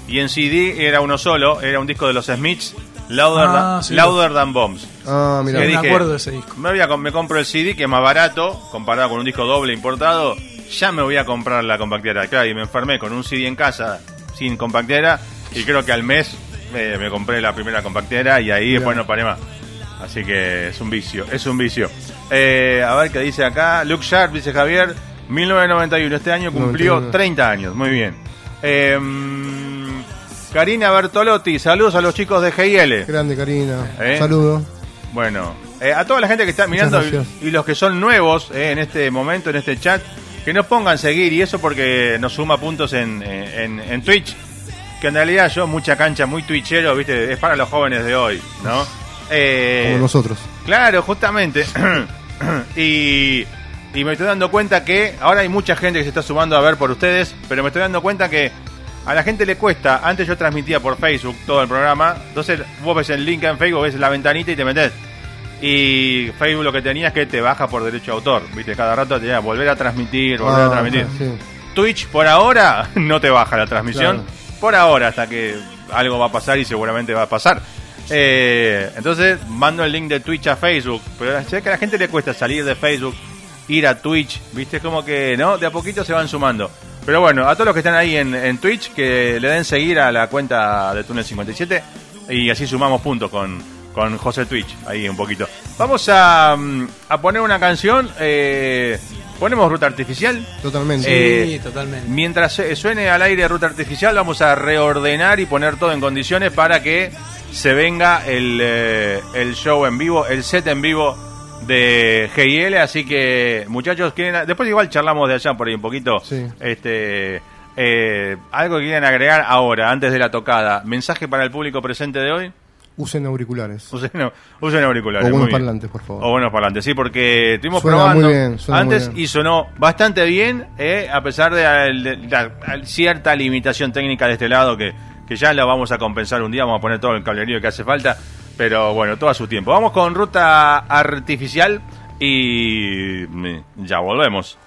y en CD era uno solo. Era un disco de los Smiths, Louder, Ah, Than- sí. Louder Than Bombs. Ah, mira. Me dije, acuerdo de ese disco. Me, voy a me compro el CD que es más barato comparado con un disco doble importado. Ya me voy a comprar la compactera. Claro, y me enfermé con un CD en casa sin compactera. Y creo que al mes eh, me compré la primera compactera y ahí después no paré más. Así que es un vicio, es un vicio. Eh, a ver qué dice acá. Luke Sharp, dice Javier, 1991. Este año cumplió 91. 30 años. Muy bien. Eh, Karina Bertolotti, saludos a los chicos de GIL. Grande, Karina. ¿Eh? Saludo. Bueno, eh, a toda la gente que está mirando y los que son nuevos eh, en este momento, en este chat, que nos pongan seguir y eso porque nos suma puntos en, eh, en, en Twitch. Que en realidad yo, mucha cancha, muy twitchero, viste, es para los jóvenes de hoy, ¿no? Eh, Como nosotros. Claro, justamente. y, y me estoy dando cuenta que ahora hay mucha gente que se está sumando a ver por ustedes, pero me estoy dando cuenta que a la gente le cuesta. Antes yo transmitía por Facebook todo el programa, entonces vos ves el link en Facebook, ves la ventanita y te metes. Y Facebook lo que tenía es que te baja por derecho de autor, viste, cada rato te volver a transmitir, volver a Ah, transmitir. sí. Twitch por ahora no te baja la transmisión. Claro. Por ahora, hasta que algo va a pasar y seguramente va a pasar. Eh, entonces mando el link de Twitch a Facebook. Pero sé que a la gente le cuesta salir de Facebook, ir a Twitch. Viste, como que, ¿no? De a poquito se van sumando. Pero bueno, a todos los que están ahí en, en Twitch, que le den seguir a la cuenta de Túnel 57 y así sumamos puntos con, con José Twitch, ahí un poquito. Vamos a, mm, a poner una canción. eh, ponemos ruta artificial. Totalmente. Sí, Eh, totalmente. Mientras suene al aire Ruta Artificial, vamos a reordenar y poner todo en condiciones para que se venga el, eh, el show en vivo, el set en vivo de GIL. Así que, muchachos, quieren, después igual charlamos de allá por ahí un poquito. Sí. Este, eh, algo que quieran agregar ahora, antes de la tocada. ¿Mensaje para el público presente de hoy? Usen auriculares. Usen, usen auriculares. O buenos parlantes, por favor. O buenos parlantes, sí, porque estuvimos Suena probando muy bien, suena muy antes bien. y sonó bastante bien, eh, a pesar de, cierta limitación técnica de este lado que, que ya la vamos a compensar un día, vamos a poner todo el cablerío que hace falta, pero bueno, todo a su tiempo. Vamos con ruta artificial y mm, ya volvemos.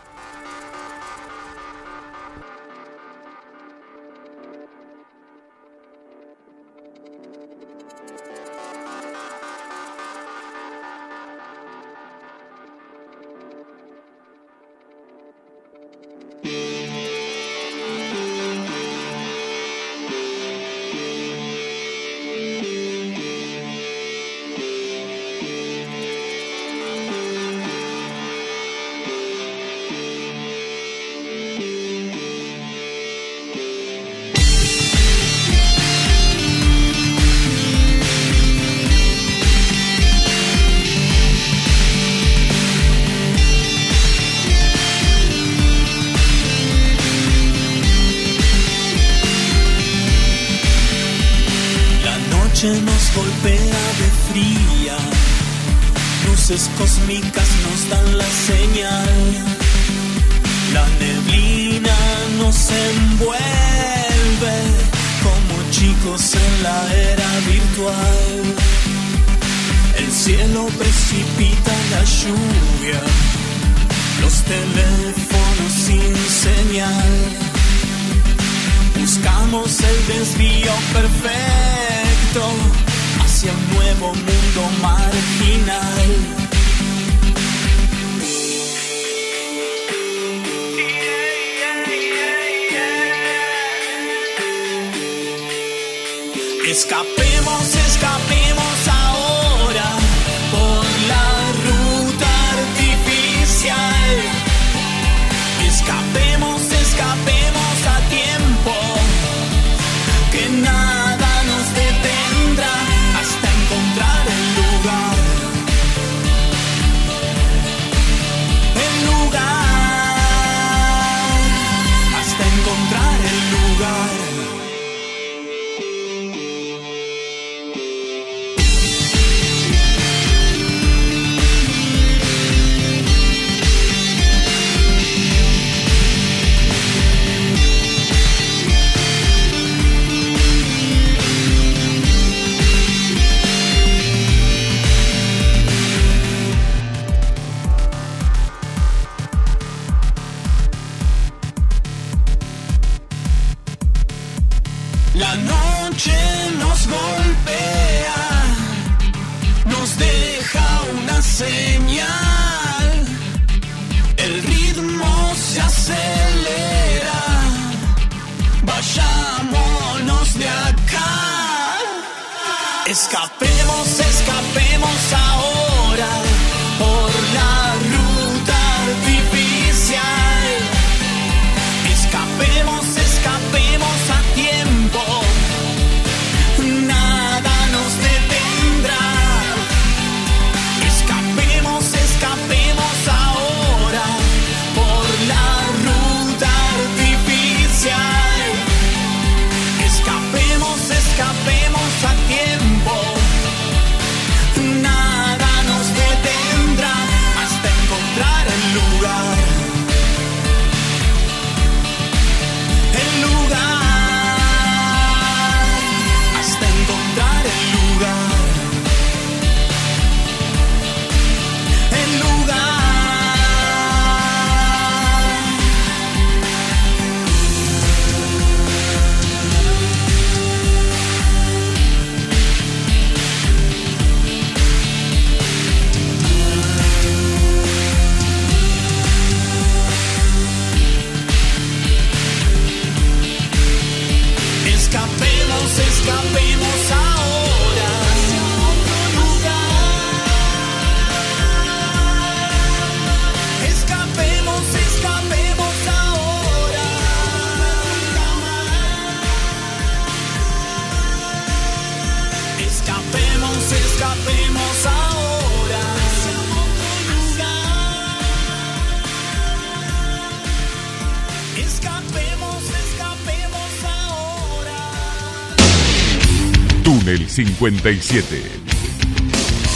57.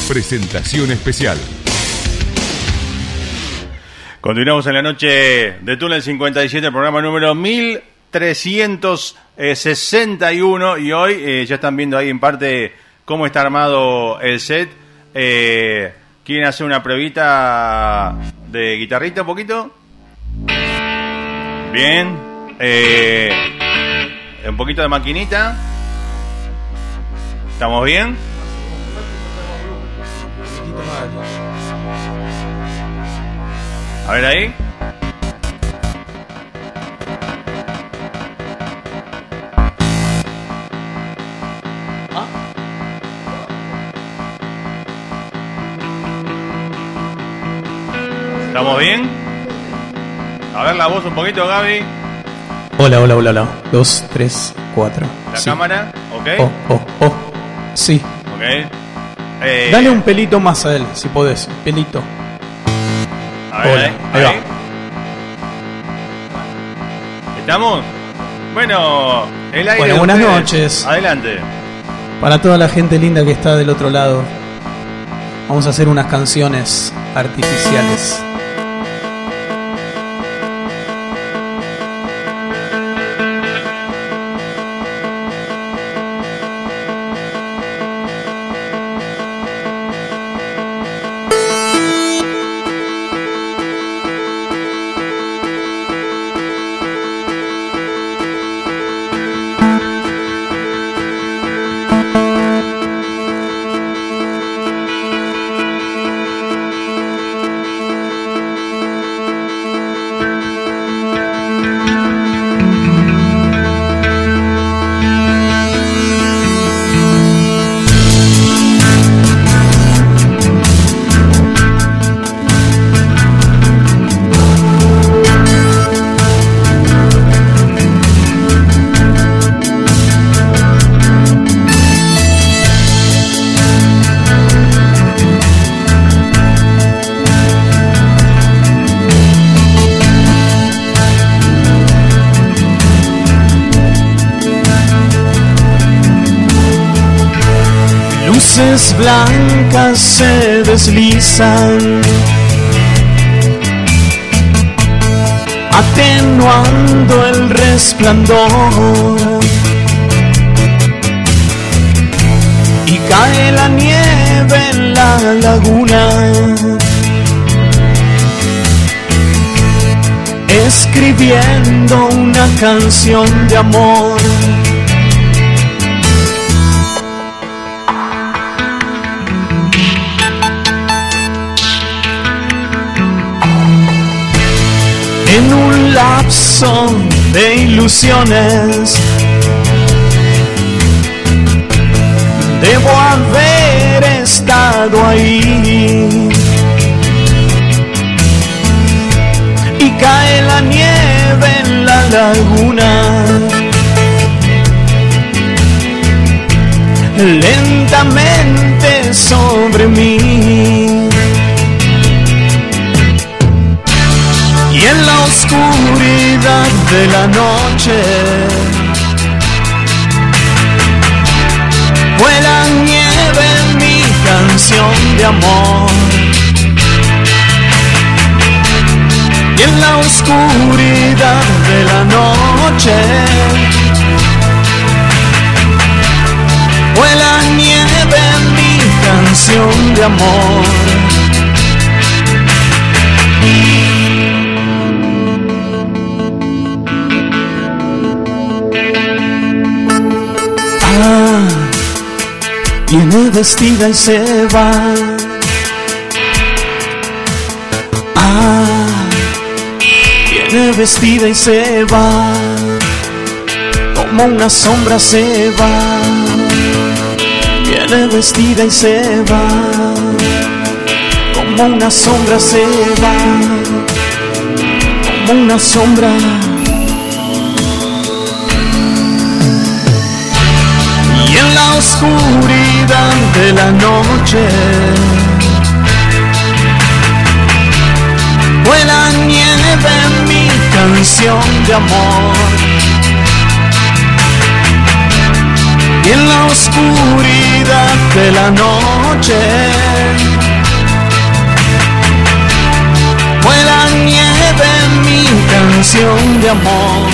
Presentación especial. Continuamos en la noche de Túnel 57, programa número 1361 y hoy eh, ya están viendo ahí en parte cómo está armado el set. Eh, ¿Quieren hacer una pruebita de guitarrita un poquito? Bien. Eh, un poquito de maquinita. ¿Estamos bien? A ver ahí. ¿Estamos bien? A ver la voz un poquito, Gaby. Hola, hola, hola, hola. Dos, tres, cuatro. La Sí. cámara, ¿ok? Oh, oh, oh. Sí. Ok. Eh, Dale un pelito más a él, si podés. Pelito. A ver, Hola, ahí, ahí va. ahí. ¿Estamos? Bueno, el aire. Bueno, buenas ustedes. noches. Adelante. Para toda la gente linda que está del otro lado, vamos a hacer unas canciones artificiales. Atenuando el resplandor. Y cae la nieve en la laguna, escribiendo una canción de amor. De ilusiones. Debo haber estado ahí. Y cae la nieve en la laguna. Lentamente sobre mí. Oscuridad de la noche. Vuela nieve mi canción de amor. Y en la oscuridad de la noche. Vuela nieve mi canción de amor viene vestida y se va. Ah, viene vestida y se va. Como una sombra se va. Viene vestida y se va. Como una sombra se va. Como una sombra. En la oscuridad de la noche. Vuela nieve mi canción de amor. Y en la oscuridad de la noche. Vuela nieve mi canción de amor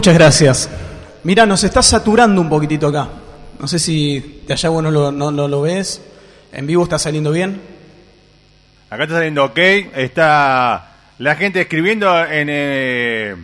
Muchas gracias. Mira, nos está saturando un poquitito acá. No sé si de allá vos no lo, ves. ¿En vivo está saliendo bien? Acá está saliendo ok. Está la gente escribiendo en, eh,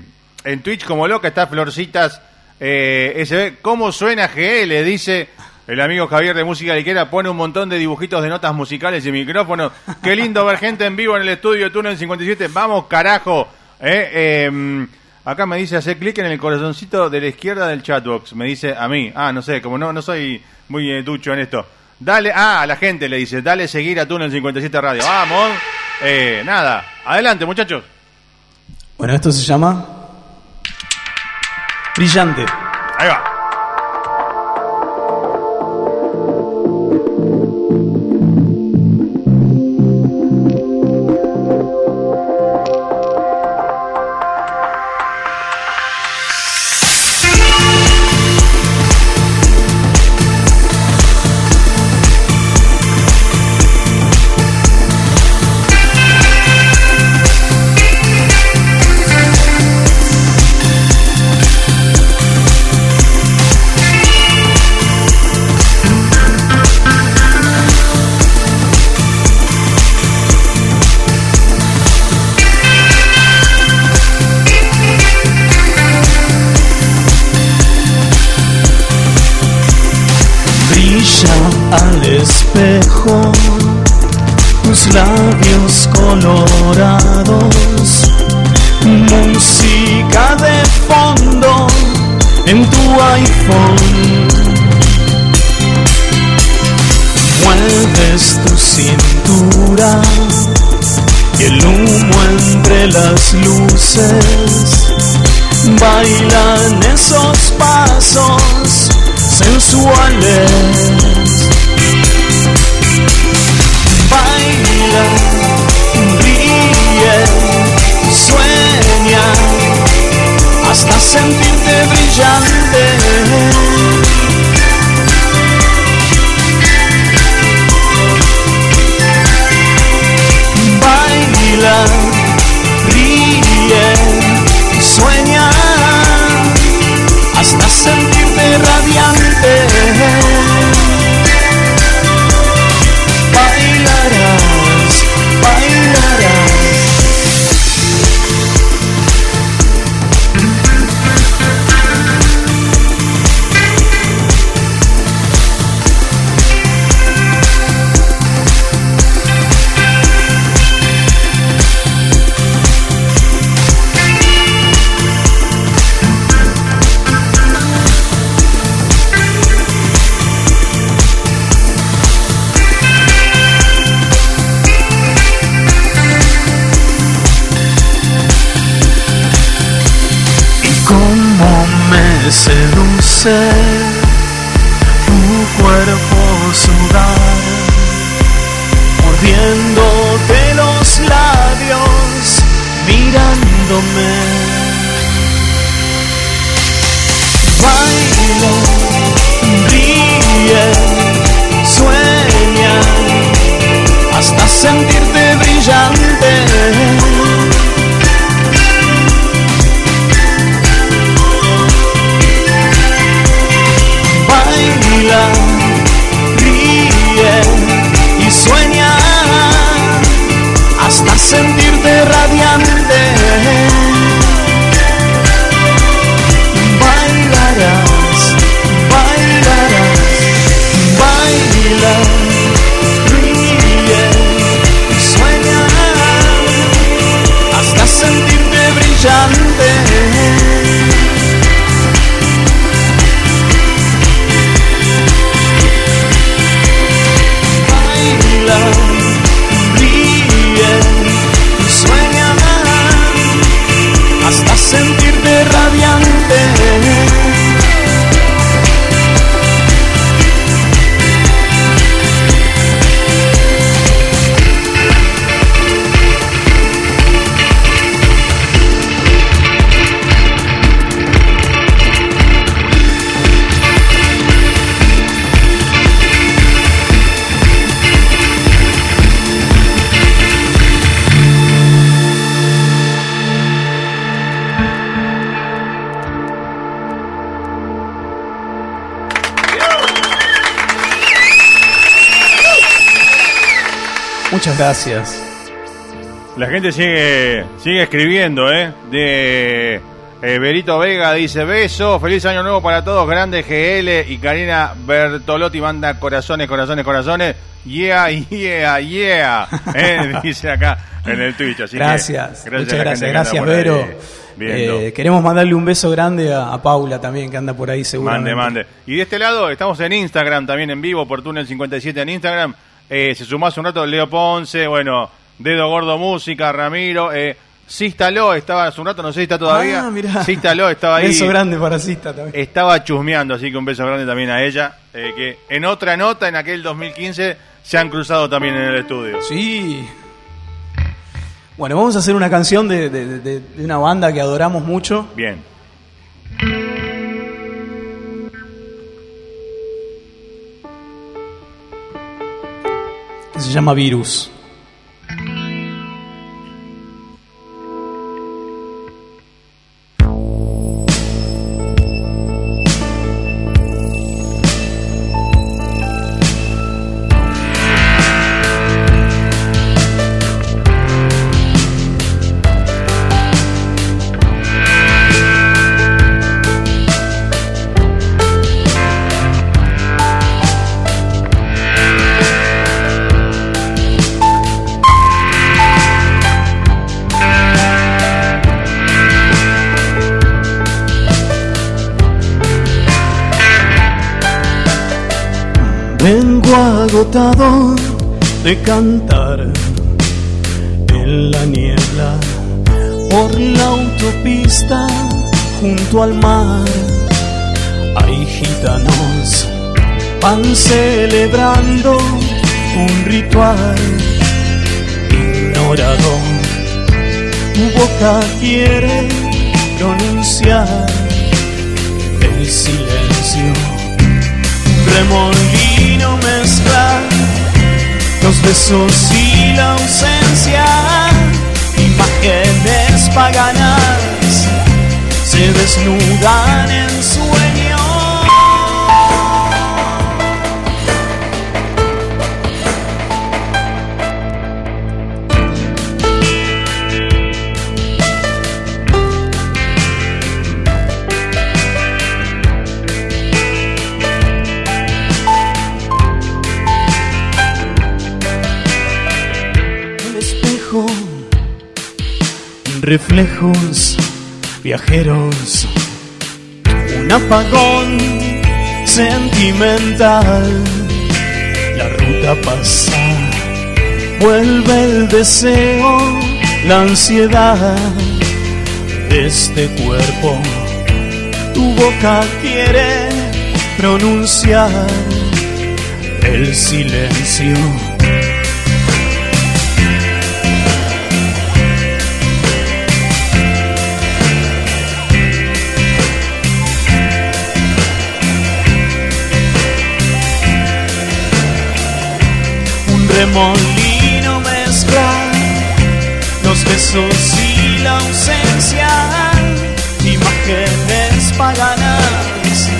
en Twitch como loca. Está Florcitas eh, SB. ¿Cómo suena GL? Dice el amigo Javier de Música Liquera. Pone un montón de dibujitos de notas musicales y micrófonos. Qué lindo ver gente en vivo en el estudio Túnel 57. Vamos, carajo. Eh, eh, acá me dice hacer clic en el corazoncito de la izquierda del chatbox. Me dice a mí. Ah, no sé, como no, no soy muy eh, ducho en esto. Dale, ah, a la gente le dice, dale seguir a Túnel 57 Radio. Vamos. Eh, nada, adelante muchachos. Bueno, esto se llama Brillante. Ahí va. Colorados, música de fondo en tu iPhone. Mueves tu cintura y el humo entre las luces. Bailan esos pasos sensuales. Baila, hasta sentirte brillante. Gente sigue, sigue escribiendo, ¿eh? De eh, Berito Vega dice, beso, feliz año nuevo para todos, grande GL y Karina Bertolotti manda corazones, corazones, corazones. Yeah, yeah, yeah. ¿eh? Dice acá en el Twitch. Así que Gracias, muchas gracias, que gracias por ahí Vero. Eh, queremos mandarle un beso grande a, a Paula también, que anda por ahí seguramente. Mande, mande. Y de este lado estamos en Instagram también en vivo, por Túnel 57 en Instagram. Eh, se sumó hace un rato Leo Ponce, bueno, Dedo Gordo Música, Ramiro. Eh, Sístalo estaba hace un rato, no sé si está todavía. Ah, mirá. Sístalo estaba ahí. Beso grande para Sista también. Estaba chusmeando, así que un beso grande también a ella. eh, que en otra nota, en aquel 2015, se han cruzado también en el estudio. Sí. Bueno, vamos a hacer una canción de, de- de- de una banda que adoramos mucho. Bien. que se llama Virus. Agotado de cantar en la niebla por la autopista junto al mar. Hay gitanos van celebrando un ritual ignorado. Tu boca quiere pronunciar el silencio remolino mezclar los besos y la ausencia, imágenes paganas se desnudan en sueño. Reflejos viajeros, un apagón sentimental, la ruta pasa, vuelve el deseo, la ansiedad de este cuerpo, tu boca quiere pronunciar el silencio. Remolino mezclar los besos y la ausencia, imágenes paganas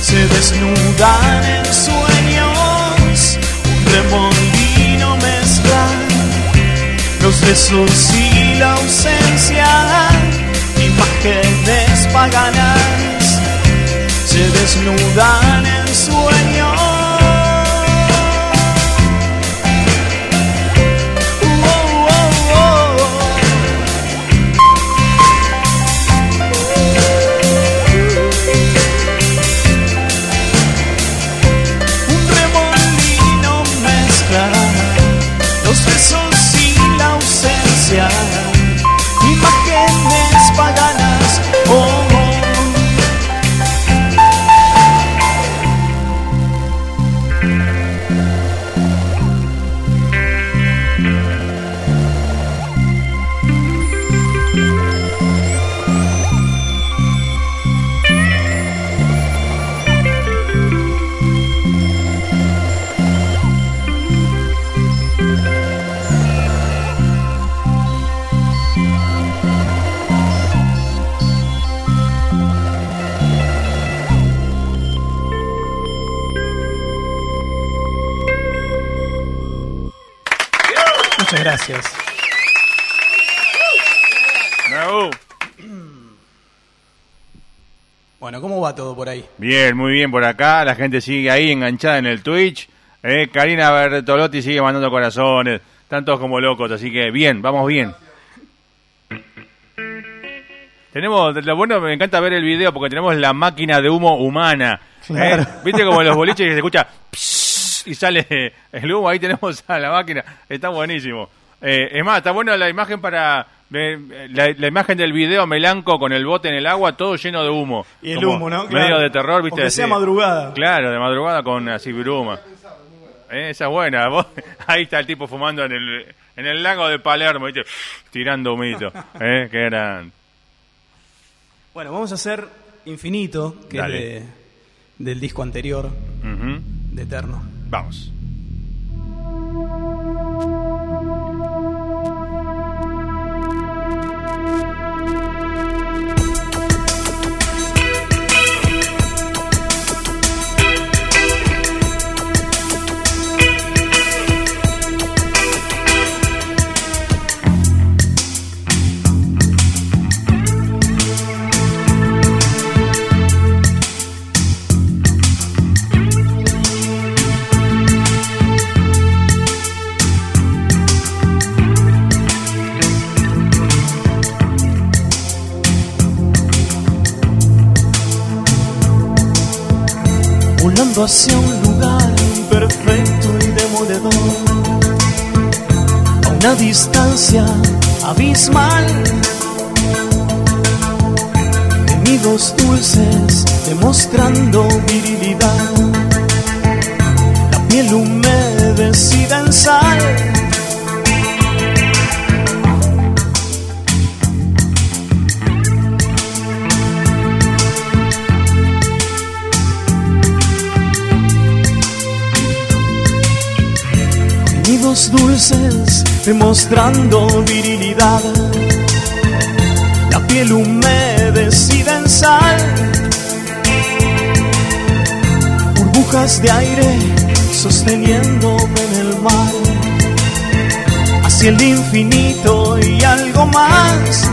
se desnudan en sueños, un remolino mezclar los besos y la ausencia, imágenes paganas se desnudan en sueños. Bien, muy bien por acá. La gente sigue ahí enganchada en el Twitch. Eh, Karina Bertolotti sigue mandando corazones. Están todos como locos, así que bien, vamos bien. Tenemos, lo bueno, me encanta ver el video porque tenemos la máquina de humo humana. ¿eh? ¿Viste como los boliches que se escucha pss y sale el humo? Ahí tenemos a la máquina. Está buenísimo. Eh, es más, está buena la imagen para... La, la imagen del video Melanco con el bote en el agua, todo lleno de humo. Y el humo, ¿no? Medio Claro. de terror, ¿viste? Aunque sea Así. madrugada. Claro, de madrugada con así bruma. Eh, esa es buena. Vos- ahí está el tipo fumando en el, en el lago de Palermo, ¿viste? tirando humito. Eh, qué gran. Bueno, vamos a hacer Infinito, que Dale. es de- del disco anterior, de Eterno. Vamos. Volando hacia un lugar perfecto demoledor. A una distancia abismal. Gemidos dulces demostrando virilidad. La piel humedecida en sal. Dulces demostrando virilidad. La piel humedecida en sal. Burbujas de aire sosteniéndome en el mar. Hacia el infinito y algo más.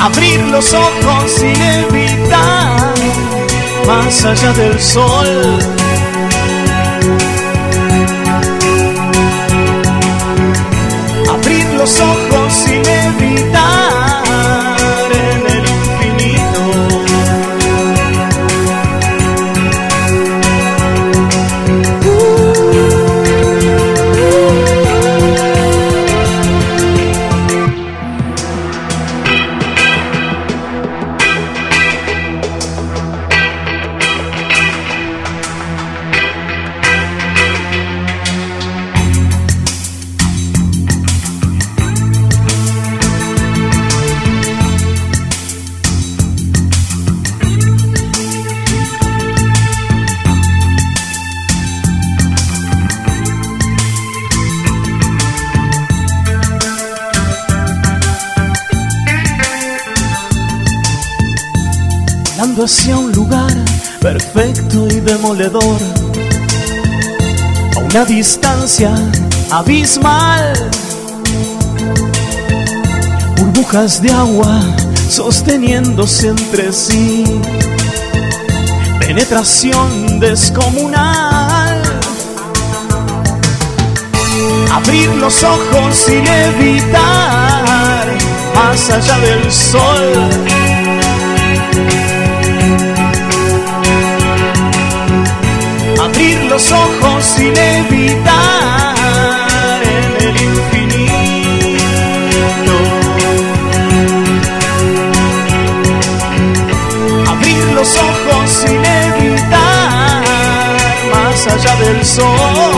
Abrir los ojos sin evitar. Más allá del sol. Los ojos Hacia un lugar perfecto y demoledor. A una distancia abismal. Burbujas de agua sosteniéndose entre sí. Penetración descomunal. Abrir los ojos sin evitar. Más allá del sol. Los ojos sin evitar en el infinito. Abrir los ojos sin evitar más allá del sol.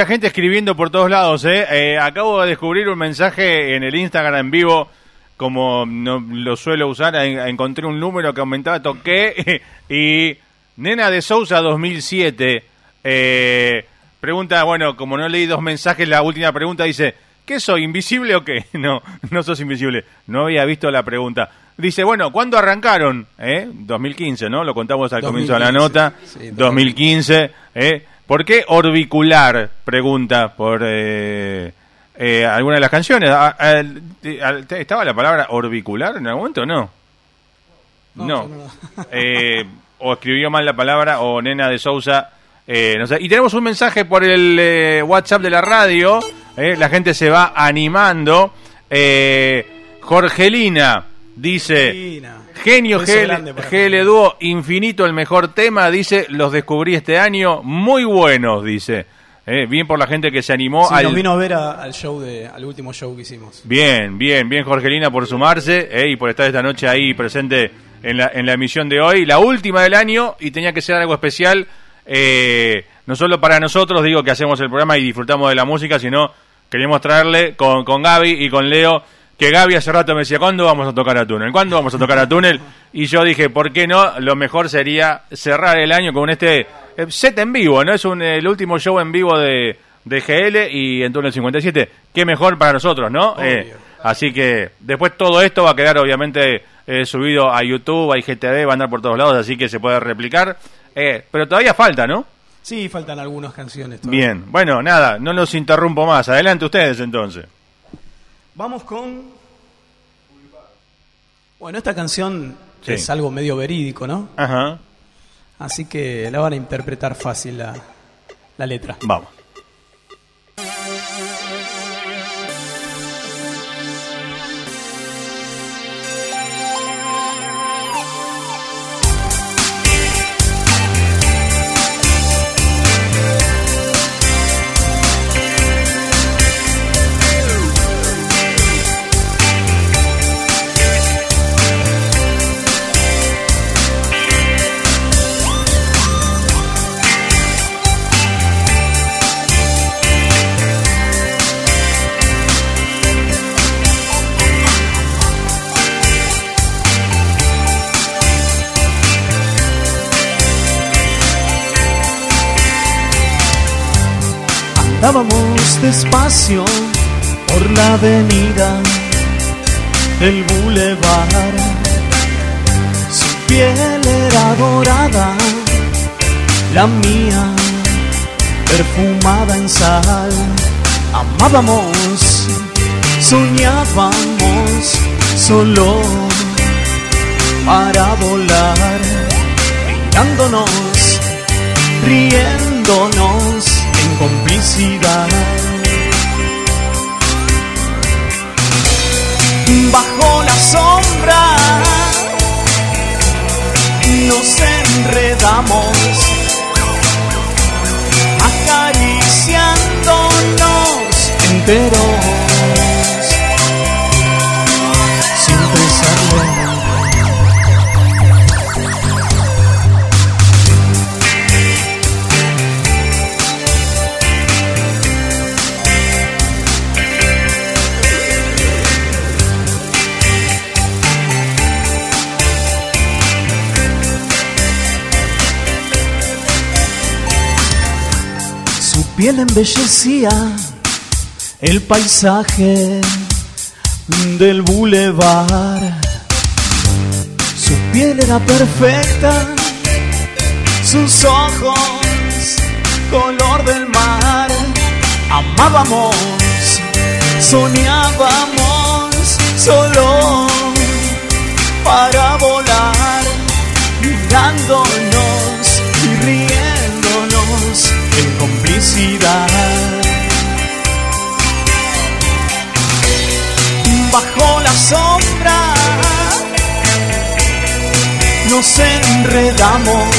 Mucha gente escribiendo por todos lados. ¿eh? Eh, acabo de descubrir un mensaje en el Instagram en vivo, como no lo suelo usar. en- encontré un número que aumentaba, toqué y Nena de Sousa 2007 eh, pregunta, bueno, como no leí dos mensajes, la última pregunta dice, ¿qué soy, invisible o qué? No, no sos invisible. No había visto la pregunta. Dice, bueno, ¿cuándo arrancaron? ¿Eh? 2015, ¿no? Lo contamos al comienzo de la 2015, nota. sí, 2015. ¿eh? ¿Por qué orbicular? Pregunta por eh, eh, alguna de las canciones. Ah, ah, ¿Estaba la palabra orbicular en algún momento o no? No. Eh, o escribió mal la palabra o Nena de Sousa. eh, no sé. Y tenemos un mensaje por el eh, WhatsApp de la radio. eh, la gente se va animando. Eh, Jorgelina dice... Jorgelina. Genio Beso GL, Dúo, infinito el mejor tema, dice, los descubrí este año, muy buenos, dice. eh, bien por la gente que se animó Sí, al... nos vino a ver a- al show de, al último show que hicimos. Bien, bien, bien Jorgelina por sumarse eh, y por estar esta noche ahí presente en la, en la emisión de hoy, la última del año y tenía que ser algo especial, eh, no solo para nosotros, digo que hacemos el programa y disfrutamos de la música, sino queríamos traerle con, con Gaby y con Leo, que Gaby hace rato me decía, ¿cuándo vamos a tocar a Túnel? ¿Cuándo vamos a tocar a Túnel? Y yo dije, ¿por qué no? Lo mejor sería cerrar el año con este eh, set en vivo, ¿no? Es un, el último show en vivo de, de GL y en Túnel 57. Qué mejor para nosotros, ¿no? Eh, así que después todo esto va a quedar obviamente eh, subido a YouTube, a IGTV, va a andar por todos lados, así que se puede replicar. Eh, pero todavía falta, ¿no? Sí, faltan algunas canciones. todavía. Bien, bueno, nada, no los interrumpo más. Adelante ustedes entonces. Vamos con. Bueno, esta canción Sí. es algo medio verídico, ¿no? Ajá, Así que la van a interpretar fácil la, la letra. vamos. Despacio por la avenida, el bulevar. Su piel era dorada, la mía perfumada en sal. Amábamos, soñábamos solo para volar, mirándonos, riéndonos en complicidad. Bajo la sombra. Nos enredamos, acariciándonos enteros, piel embellecía el paisaje del bulevar. Su piel era perfecta, sus ojos color del mar. Amábamos, soñábamos solo para volar, mirándonos y riéndonos en complicidad. Bajo la sombra nos enredamos,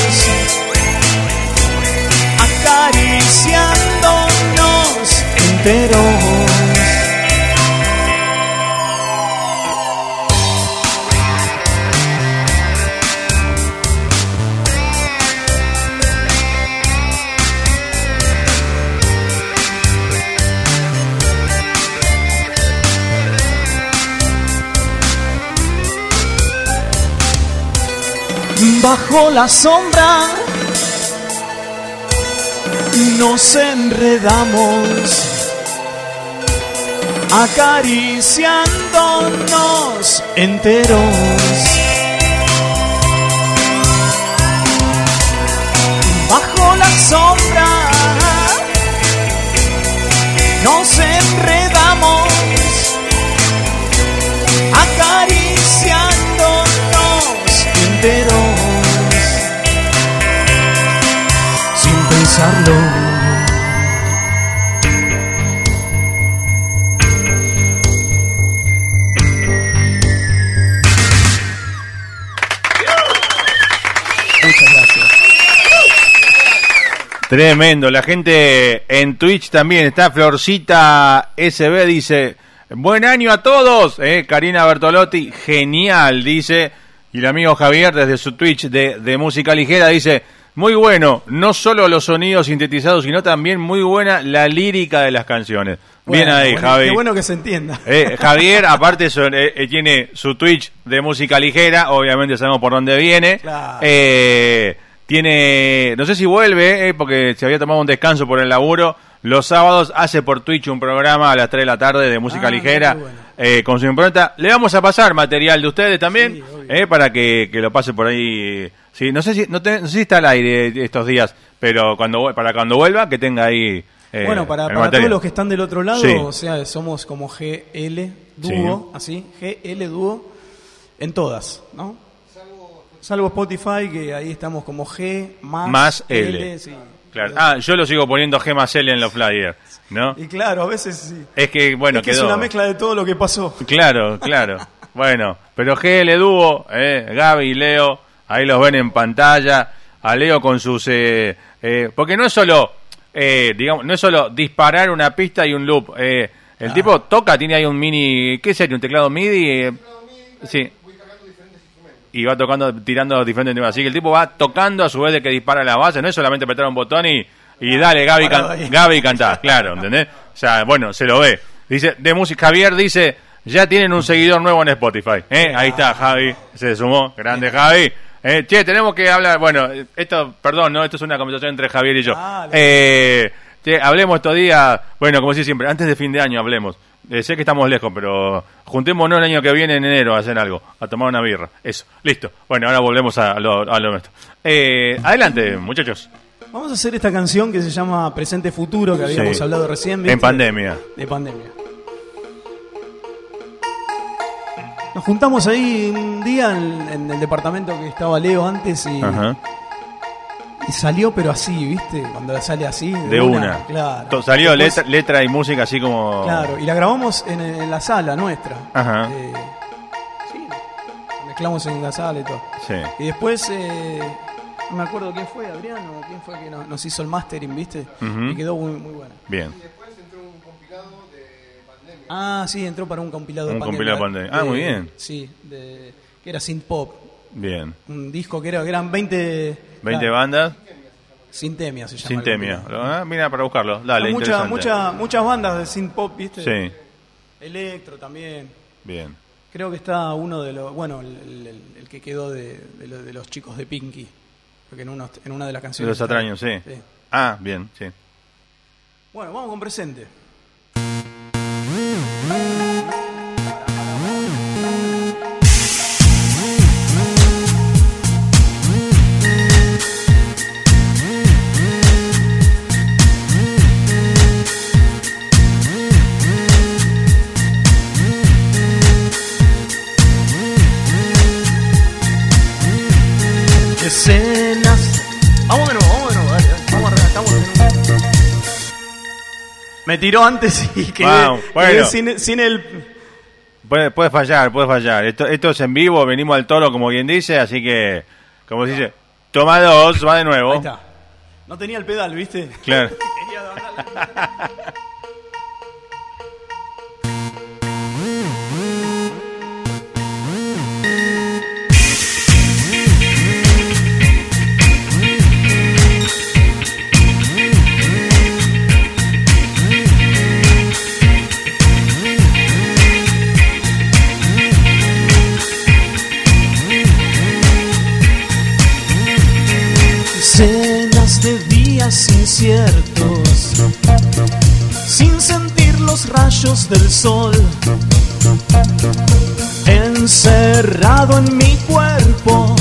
acariciándonos enteros. Bajo la sombra nos enredamos, acariciándonos enteros. Bajo la sombra nos enredamos, Muchas gracias. Tremendo. La gente en Twitch también está. Florcita SB dice: Buen año a todos. Eh, Karina Bertolotti, genial, dice. Y el amigo Javier desde su Twitch de música ligera dice: Muy bueno, no solo los sonidos sintetizados, sino también muy buena la lírica de las canciones. Bien ahí, bueno, Javi. Qué bueno que se entienda. Eh, Javier, aparte, son- eh, eh, tiene su Twitch de música ligera, obviamente sabemos por dónde viene. Claro. Eh, tiene, no sé si vuelve, eh, porque se había tomado un descanso por el laburo. Los sábados hace por Twitch un programa a las 3 de la tarde de música Ah, ligera bueno. eh, con su impronta. Le vamos a pasar material de ustedes también, Sí, eh, para que, que lo pase por ahí. Sí, no sé si no, te- no sé si está al aire estos días, pero cuando para cuando vuelva que tenga ahí. eh, bueno, para, para todos los que están del otro lado, Sí. o sea, somos como GL dúo, así, GL dúo en todas, ¿no? Salvo Spotify, que ahí estamos como G más, Más L. sí. Claro. Ah, yo lo sigo poniendo G más L en los flyers, ¿no? Y claro, a veces sí. Es que, bueno, es que quedó... es una mezcla de todo lo que pasó. Claro, claro. Bueno, pero GL Dúo, eh, Gaby Leo, ahí los ven en pantalla. A Leo con sus... eh, eh, porque no es solo, eh, digamos, no es solo disparar una pista y un loop. eh, el tipo toca, tiene ahí un mini... ¿Qué sería? ¿Un teclado MIDI? eh, sí. Y va tocando, tirando diferentes temas. Así que el tipo va tocando a su vez de que dispara la base. No es solamente apretar un botón y, y dale, Gaby, can-. Gaby cantá. Claro, ¿entendés? O sea, bueno, se lo ve. Dice, de música, Javier dice, ya tienen un seguidor nuevo en Spotify. ¿eh? Ahí está, Javi, se sumó. Grande Javi. Eh, che, tenemos que hablar, bueno, esto, perdón, no, esto es una conversación entre Javier y yo. Ah, Eh, che, hablemos estos días, bueno, como decía siempre, antes de fin de año hablemos. Eh, sé que estamos lejos, pero juntémonos el año que viene en enero a hacer algo, a tomar una birra. Eso, listo. Bueno, ahora volvemos a lo, a lo nuestro. Eh, adelante, muchachos. Vamos a hacer esta canción que se llama Presente Futuro, que habíamos Sí. hablado recién. En pandemia. De pandemia. Nos juntamos ahí un día en, en el departamento que estaba Leo antes y, Ajá. y salió, pero así, ¿viste? Cuando sale así. De, De una. Claro. To- Salió Después- letra, letra y música así como... Claro, y la grabamos en, en la sala nuestra. Ajá. Eh, sí, la mezclamos en la sala y todo. Sí. Y después, eh, no me acuerdo quién fue, Adrián, o quién fue que nos, nos hizo el mastering, ¿viste? Ujú. Y quedó muy, muy bueno. Bien. Ah, sí, entró para un compilado Un de pandemia. compilado de pandemia. Ah, muy bien. Sí, de, que era synth pop. Bien. Un disco que era, eran 20... 20 claro, bandas, Sintemia se llama. sin el temia. compilado. Ah, mira, para buscarlo. Dale, Hay mucha- interesante. mucha- muchas bandas de synth pop, ¿viste? Sí, Electro también. bien. Creo que está uno de los, bueno, el, el- el que quedó de, de lo- de los chicos de Pinky. Porque en, uno, en una de las De canciones. los atraños, sí. Sí. Ah, bien, sí. Bueno, vamos con presente. Thank you. Me tiró antes y quedé, Wow, quedé bueno. sin, sin el. Puede, puede fallar, puede fallar. Esto, esto es en vivo, venimos al toro, como quien dice, así que, como se dice, toma dos, va de Ahí nuevo. está. No tenía el pedal, ¿viste? Claro. días inciertos, sin sentir los rayos del sol, encerrado en mi cuerpo,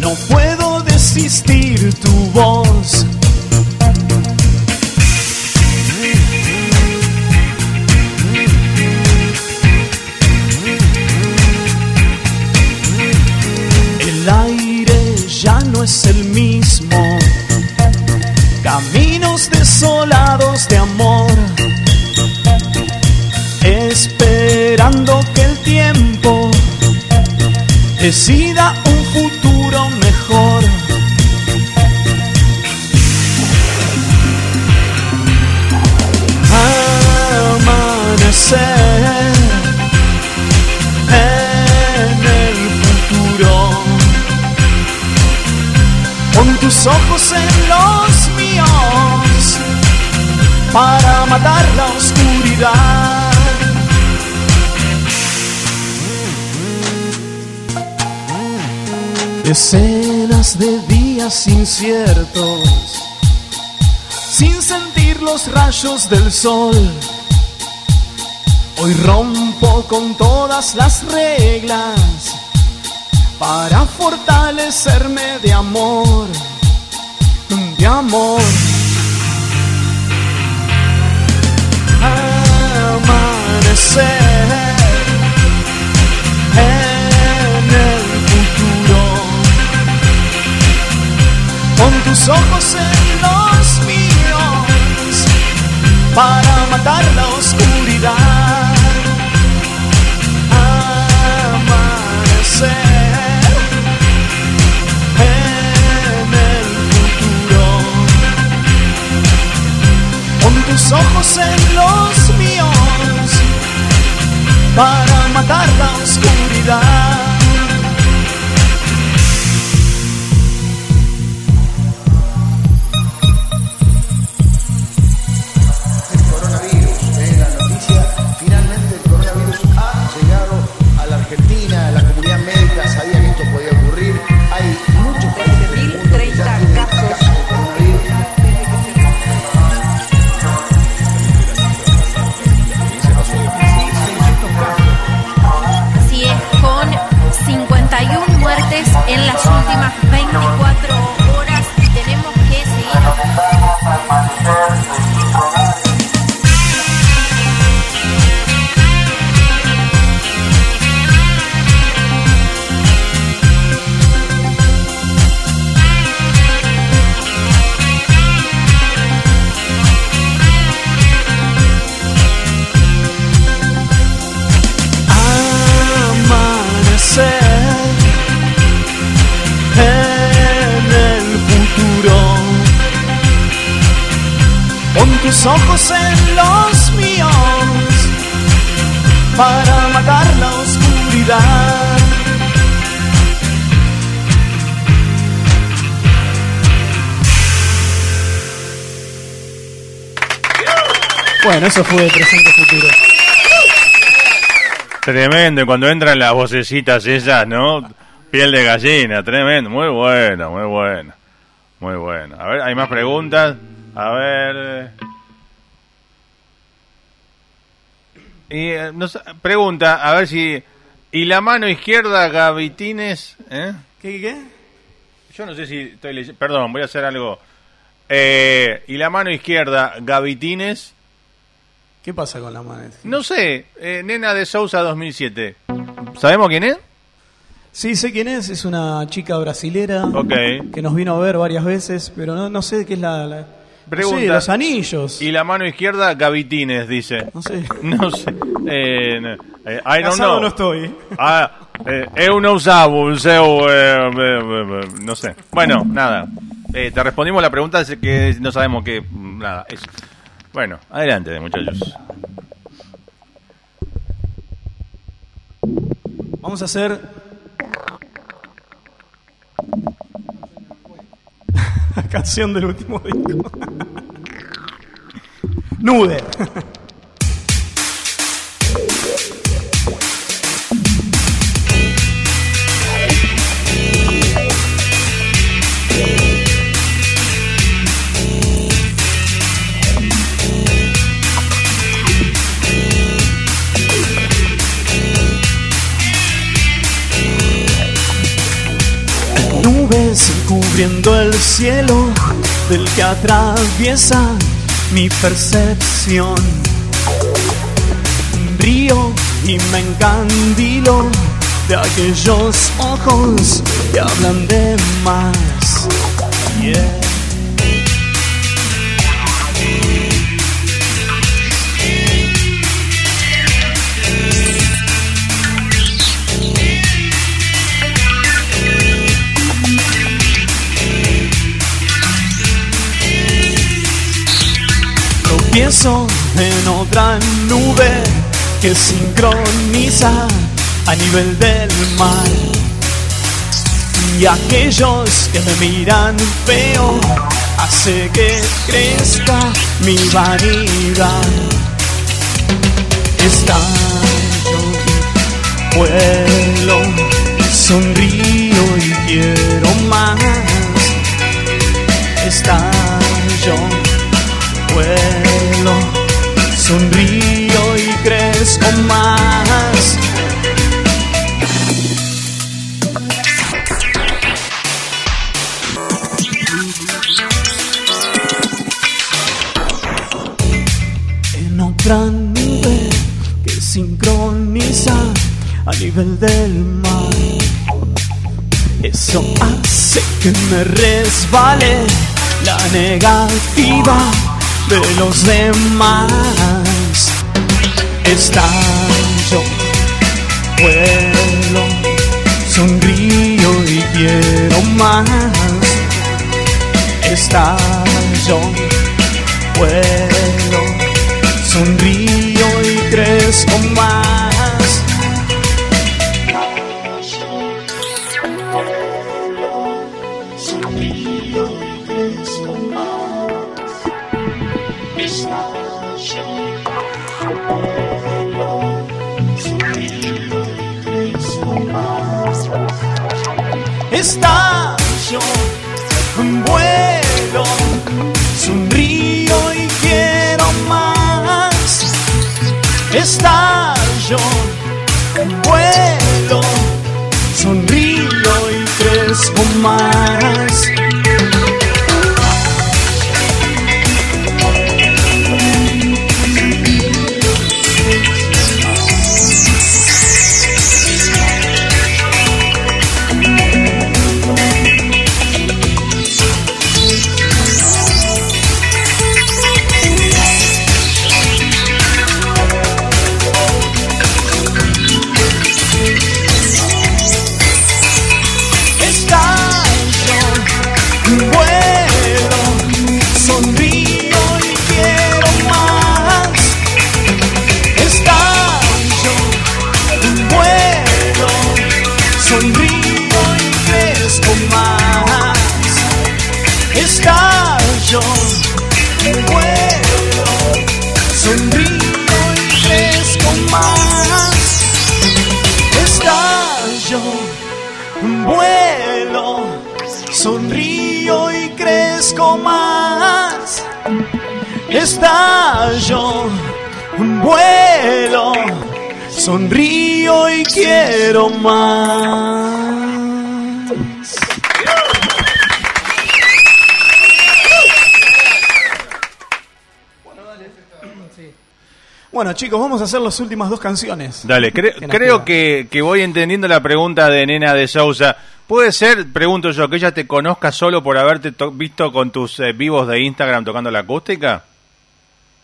no puedo desistir tu voz. Decenas de días inciertos, sin sentir los rayos del sol. Hoy rompo con todas las reglas para fortalecerme de amor, de amor. Amanecer tus ojos en los míos, para matar la oscuridad. Amanecer en el futuro, con tus ojos en los míos, para matar la oscuridad. Ojos en los míos para matar la oscuridad. Bueno, eso fue presente futuro. Tremendo, cuando entran las vocecitas esas, ¿no? Piel de gallina, tremendo, muy bueno, muy bueno, muy bueno. A ver, ¿hay más preguntas? A ver... Y, eh, nos pregunta, a ver si... ¿Y la mano izquierda, Gavitines? ¿Eh? ¿Qué, qué? Yo no sé si estoy leyendo... Perdón, voy a hacer algo. Eh, ¿Y la mano izquierda, Gavitines? ¿Qué pasa con la mano? No sé, eh, Nena de Sousa 2007. ¿Sabemos quién es? Sí, sé quién es, es una chica brasilera Ok. que nos vino a ver varias veces, pero no, no sé qué es la... la- Pregunta. Sí, los anillos. Y la mano izquierda, Gavitines, dice. No sé. No sé. Eh, no. Eh, I don't Casado know. no estoy. Ah, eh, eu não sabo, o seu, eh, eh, eh, no sé. Bueno, nada. Te respondimos la pregunta es que no sabemos qué. Nada. Bueno, adelante, muchachos. Vamos a hacer... Canción del último disco. Nude. cubriendo el cielo del que atraviesa mi percepción. Río y me encandilo de aquellos ojos que hablan de más. Yeah. Tropiezo en otra nube que sincroniza a nivel del mar. Y aquellos que me miran feo hace que crezca mi vanidad. Estallo, vuelo, sonrío y quiero más. Nivel del mar. Eso hace que me resbale la negativa de los demás. Estallo, vuelo, sonrío y quiero más. Estallo, vuelo, sonrío y crezco más. Estallo, vuelo, sonrío y quiero más. Estallo, vuelo, sonrío y crezco más. Y quiero más. Bueno, chicos, vamos a hacer las últimas dos canciones. Dale, cre- Que nos creo que, que voy entendiendo la pregunta de Nena de Sousa. ¿Puede ser, pregunto yo, que ella te conozca solo por haberte to- visto con tus eh, vivos de Instagram tocando la acústica?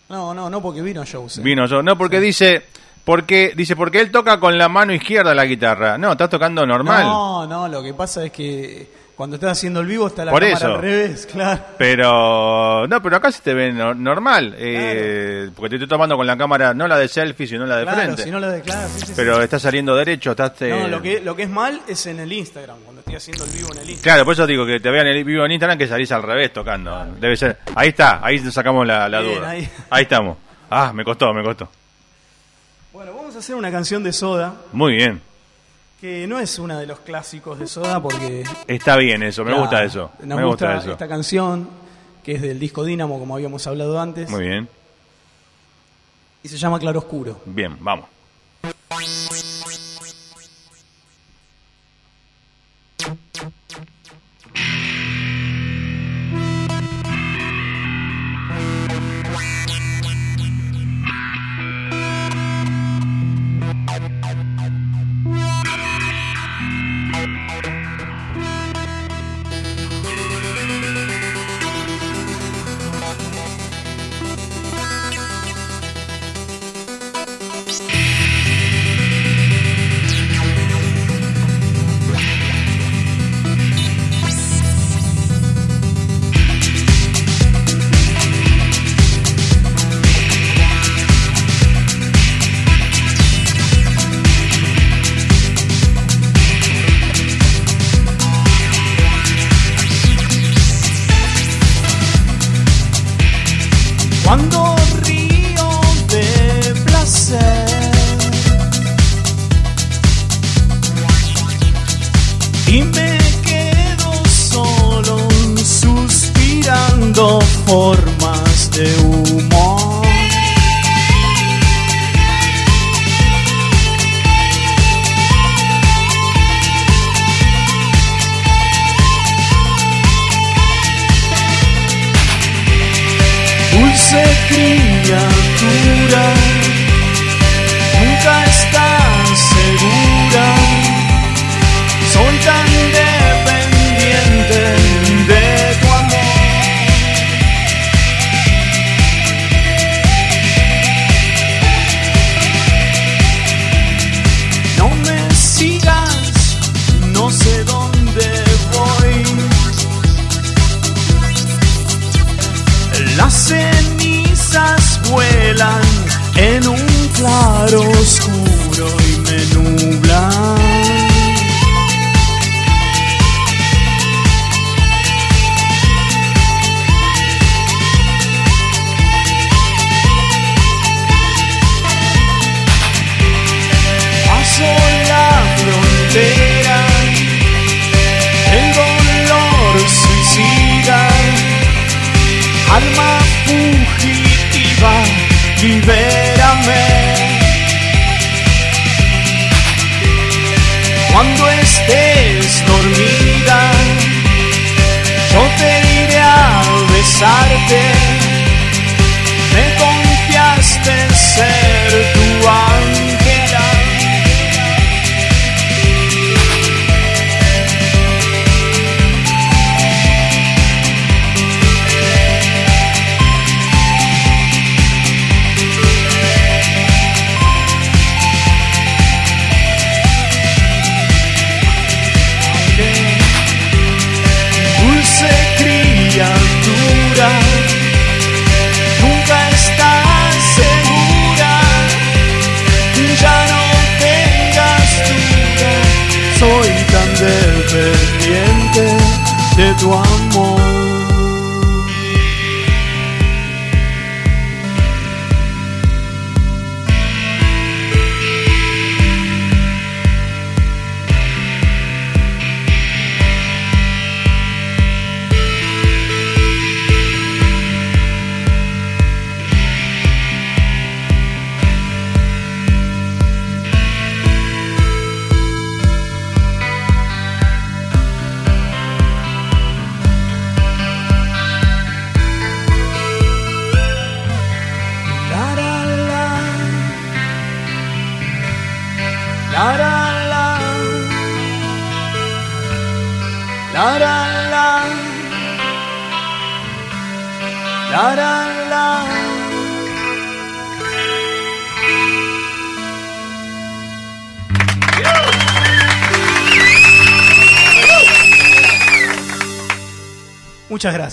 No, no, no, porque vino show. Vino yo. No, porque dice, porque dice, porque él toca con la mano izquierda la guitarra. No, estás tocando normal. No, no, lo que pasa es que cuando estás haciendo el vivo está la Por cámara eso. al revés, claro. Pero, no, pero acá se te ve no- normal. eh, porque te estoy tomando con la cámara, no la de selfie, sino la de Claro, frente. si no lo declaras. sí, sí, sí. Pero estás saliendo derecho, estás... eh, No, lo que, lo que es mal es en el Instagram, cuando estoy haciendo el vivo en el Instagram. Claro, por eso digo que te vean el vivo en Instagram que salís al revés tocando. Debe ser. Ahí está, ahí sacamos la, la Bien, duda. ahí. Ahí. estamos. Ah, me costó, me costó. Vamos a hacer una canción de Soda, Muy bien. que no es una de los clásicos de Soda porque... Está bien eso, me gusta eso. Nos me gusta, gusta eso. esta canción, que es del disco Dínamo, como habíamos hablado antes, Muy bien. y se llama Claroscuro. Bien, vamos. Un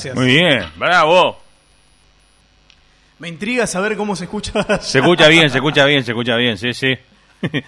gracias. Muy bien, bravo. Me intriga saber cómo se escucha. Se escucha bien, se escucha bien, se escucha bien, sí, sí.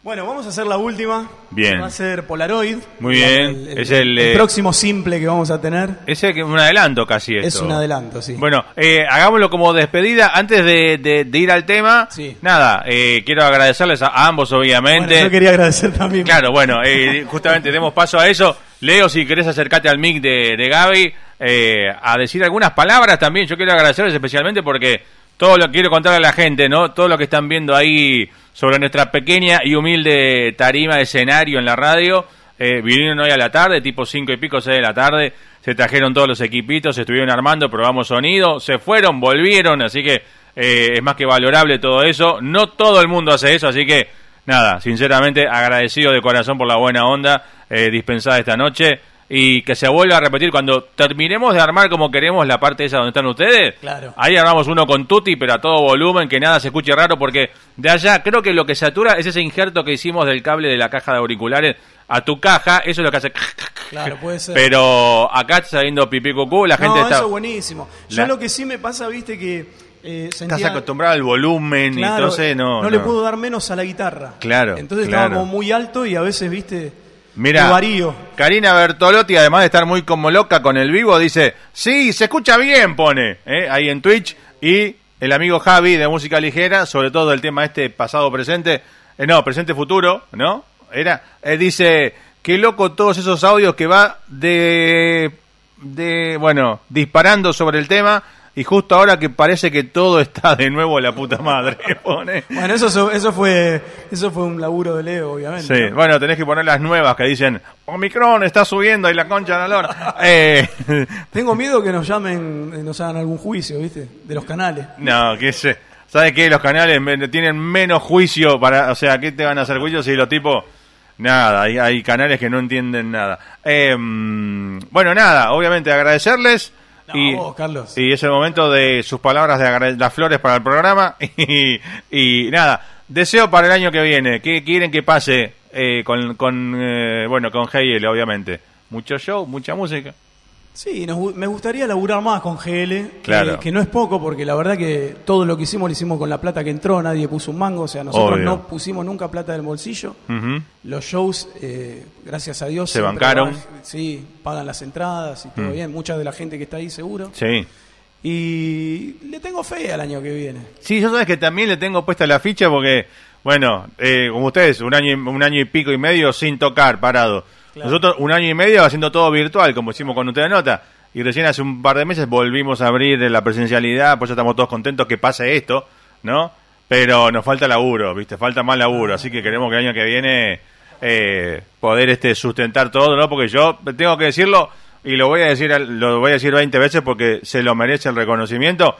Bueno, vamos a hacer la última. Bien. Va a ser Polaroid. Muy bien. es el, el eh, próximo simple que vamos a tener. Es un adelanto casi esto. Es un adelanto, sí. Bueno, eh, hagámoslo como despedida. Antes de, de- de ir al tema, nada, eh, quiero agradecerles a, a ambos, obviamente. Bueno, yo quería agradecer también. Claro, bueno, eh, justamente demos paso a eso. Leo, si querés acercarte al mic de, de Gaby, eh, a decir algunas palabras también. Yo quiero agradecerles especialmente porque todo lo que quiero contarle a la gente, ¿no? Todo lo que están viendo ahí sobre nuestra pequeña y humilde tarima de escenario en la radio. Eh, vinieron hoy a la tarde, tipo cinco y pico, seis de la tarde. Se trajeron todos los equipitos, se estuvieron armando, probamos sonido, se fueron, volvieron, así que eh, es más que valorable todo eso. No todo el mundo hace eso, así que nada, sinceramente agradecido de corazón por la buena onda eh, dispensada esta noche y que se vuelva a repetir cuando terminemos de armar como queremos la parte esa donde están ustedes. Claro. Ahí armamos uno con Tutti, pero a todo volumen, que nada se escuche raro, porque de allá creo que lo que satura es ese injerto que hicimos del cable de la caja de auriculares a tu caja, eso es lo que hace... Claro, puede ser. Pero acá está saliendo pipí cucú, la gente no, está... eso es buenísimo. Yo La- lo que sí me pasa, viste, que eh, Estás acostumbrado al volumen, y Claro, entonces no... le puedo dar menos a la guitarra. Claro, Entonces claro. estaba como muy alto y a veces, viste... Mira. Karina Bertolotti, además de estar muy como loca con el vivo, dice, sí, se escucha bien, pone, ¿eh? ahí en Twitch. Y el amigo Javi de Música Ligera, sobre todo el tema este pasado-presente, eh, no, presente-futuro, ¿no? Era, eh, dice, qué loco todos esos audios que va de, de, bueno, disparando sobre el tema. Y justo ahora que parece que todo está de nuevo la puta madre, pone. Bueno, eso, eso fue eso fue un laburo de Leo, obviamente. Sí, ¿no? bueno, tenés que poner las nuevas que dicen, Omicron está subiendo y la concha de la lora. Eh, Tengo miedo que nos llamen, eh, nos hagan algún juicio, ¿viste? De los canales. no, qué sé. ¿Sabes qué? Los canales tienen menos juicio para... O sea, ¿qué te van a hacer juicio si los tipos... Nada, hay, hay canales que no entienden nada. Eh, mm, bueno, nada, obviamente agradecerles. No, y, vos, Carlos. y es el momento de sus palabras de las flores para el programa. Y, y nada, deseo para el año que viene. ¿Qué quieren que pase eh, con, con eh, bueno, con GL, obviamente? Mucho show, mucha música. Sí, nos me gustaría laburar más con GL, que- Claro. que, no es poco, porque la verdad que todo lo que hicimos lo hicimos con la plata que entró, nadie puso un mango, o sea, nosotros Obvio. no pusimos nunca plata del bolsillo. Los shows, eh, gracias a Dios, Se bancaron. van- sí, pagan las entradas y todo Mm. bien, mucha de la gente que está ahí seguro. Sí. Y le tengo fe al año que viene. Sí, yo sabes que también le tengo puesta la ficha porque, bueno, eh, como ustedes, un año, un año y pico y medio sin tocar, parado. Nosotros un año y medio haciendo todo virtual, como hicimos con Usted Nota. Y recién hace un par de meses volvimos a abrir la presencialidad, pues ya estamos todos contentos que pase esto, ¿no? Pero nos falta laburo, ¿viste? Falta más laburo, así que queremos que el año que viene eh, poder este sustentar todo, ¿no? Porque yo tengo que decirlo y lo voy a decir lo voy a decir 20 veces porque se lo merece el reconocimiento.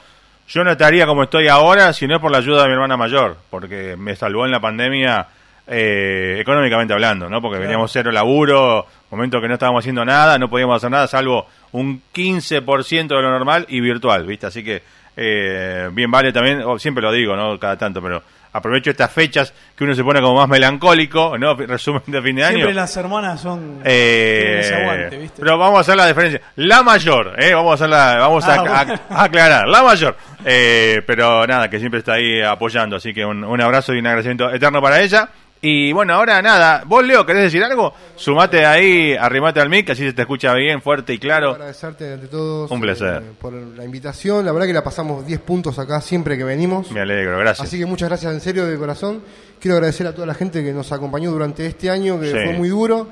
Yo no estaría como estoy ahora si no es por la ayuda de mi hermana mayor, porque me salvó en la pandemia eh, económicamente hablando, ¿no? Porque veníamos cero laburo, momento que no estábamos haciendo nada, no podíamos hacer nada salvo un 15% de lo normal y virtual, ¿viste? Así que eh, bien vale también, o siempre lo digo, ¿no? Cada tanto, pero aprovecho estas fechas que uno se pone como más melancólico, ¿no? Resumen de fin de año. Siempre las hermanas son... Eh. Pero vamos a hacer la diferencia. La mayor, ¿eh? Vamos a hacer la, vamos a, Ah, bueno. a- a aclarar. La mayor. Eh, pero nada, que siempre está ahí apoyando. Así que un, un abrazo y un agradecimiento eterno para ella. Y bueno, ahora nada. ¿Vos, Leo, querés decir algo? Sumate ahí, arrimate al mic, así se te escucha bien, fuerte y claro. Agradecerte ante todos Un placer. eh, por la invitación. La verdad que la pasamos 10 puntos acá siempre que venimos. Me alegro, gracias. Así que muchas gracias en serio de corazón. Quiero agradecer a toda la gente que nos acompañó durante este año, que Sí. fue muy duro.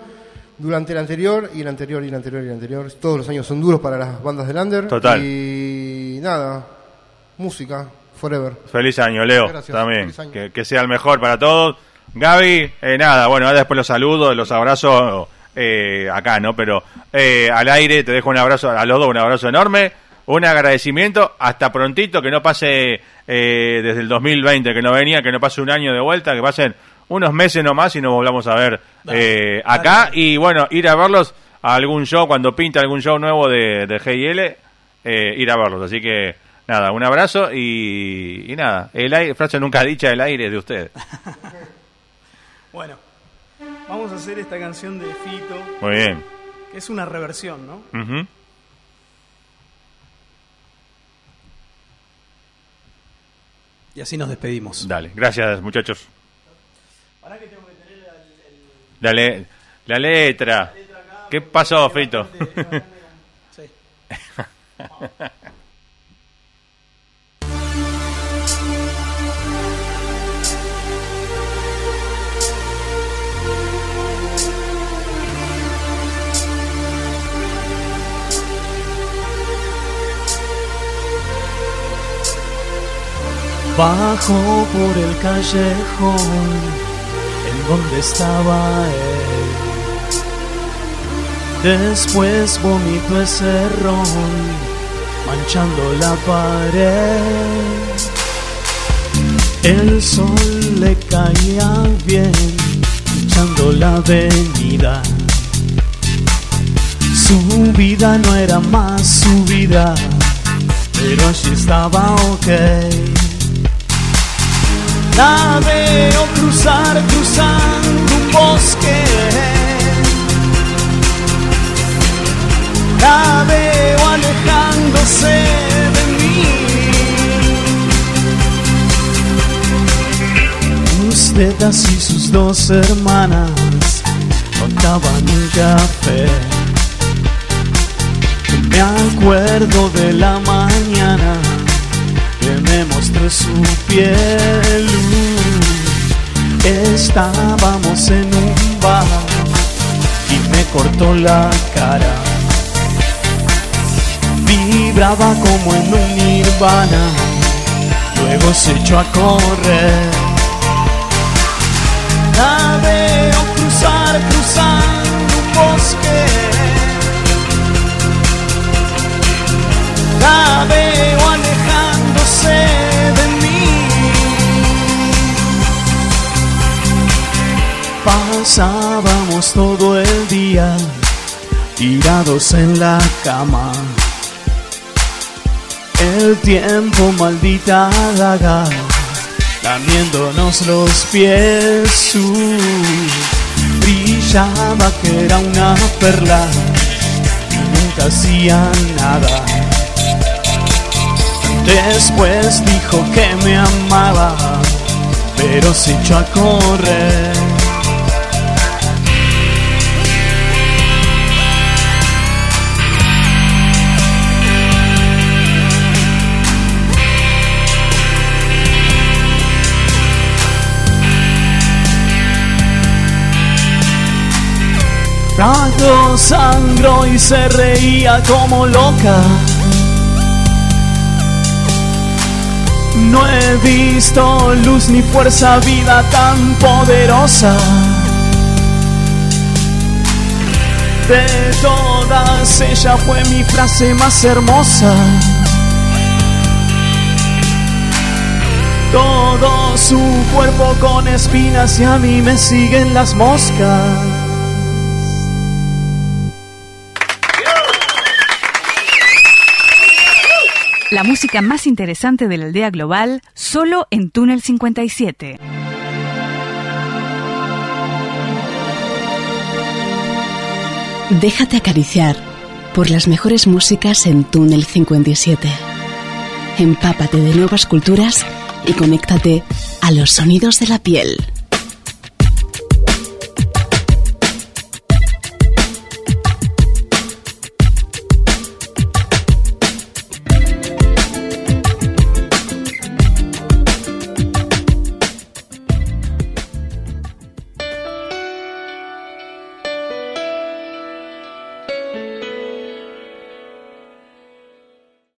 Durante el anterior, y el anterior, y el anterior, y el anterior. Todos los años son duros para las bandas del Under. Total. Y nada, música, forever. Feliz año, Leo. Gracias, también. feliz año. Que, que sea el mejor para todos. Gaby, eh, nada, bueno, ahora después los saludos, los abrazo eh, acá, ¿no? Pero eh, al aire te dejo un abrazo, a los dos un abrazo enorme, un agradecimiento, hasta prontito, que no pase eh, desde el 2020, que no venía, que no pase un año de vuelta, que pasen unos meses nomás y nos volvamos a ver eh, acá. Y bueno, ir a verlos a algún show, cuando pinta algún show nuevo de, de GIL, eh, ir a verlos. Así que nada, un abrazo y, y nada, el aire, frase nunca dicha, el aire de ustedes. Bueno, vamos a hacer esta canción de Fito, Muy bien. que es una reversión, ¿no? Y así nos despedimos. Dale, gracias muchachos. La, le- la letra. ¿Qué pasó, Fito? Bajo por el callejón en donde estaba él. Después vomitó ese ron manchando la pared. El sol le caía bien hinchando la avenida. Su vida no era más su vida, pero allí estaba ok. La veo cruzar, cruzando un bosque. La veo alejándose de mí. Usted así sus dos hermanas, con estaba en un café. Me acuerdo de la mañana que me mostró su piel. Estábamos en un bar y me cortó la cara. Vibraba como en un nirvana, luego se echó a correr. La veo cruzar, cruzando un bosque. La veo Pasábamos todo el día tirados en la cama. El tiempo maldita daga lamiéndonos los pies. uh, brillaba que era una perla y nunca hacía nada. Después dijo que me amaba, pero se echó a correr. Rayo sangró y se reía como loca. No he visto luz ni fuerza, vida tan poderosa. De todas, ella fue mi frase más hermosa. Todo su cuerpo con espinas y a mí me siguen las moscas. La música más interesante de la aldea global, solo en Túnel 57. Déjate acariciar por las mejores músicas en Túnel 57. Empápate de nuevas culturas y conéctate a los sonidos de la piel.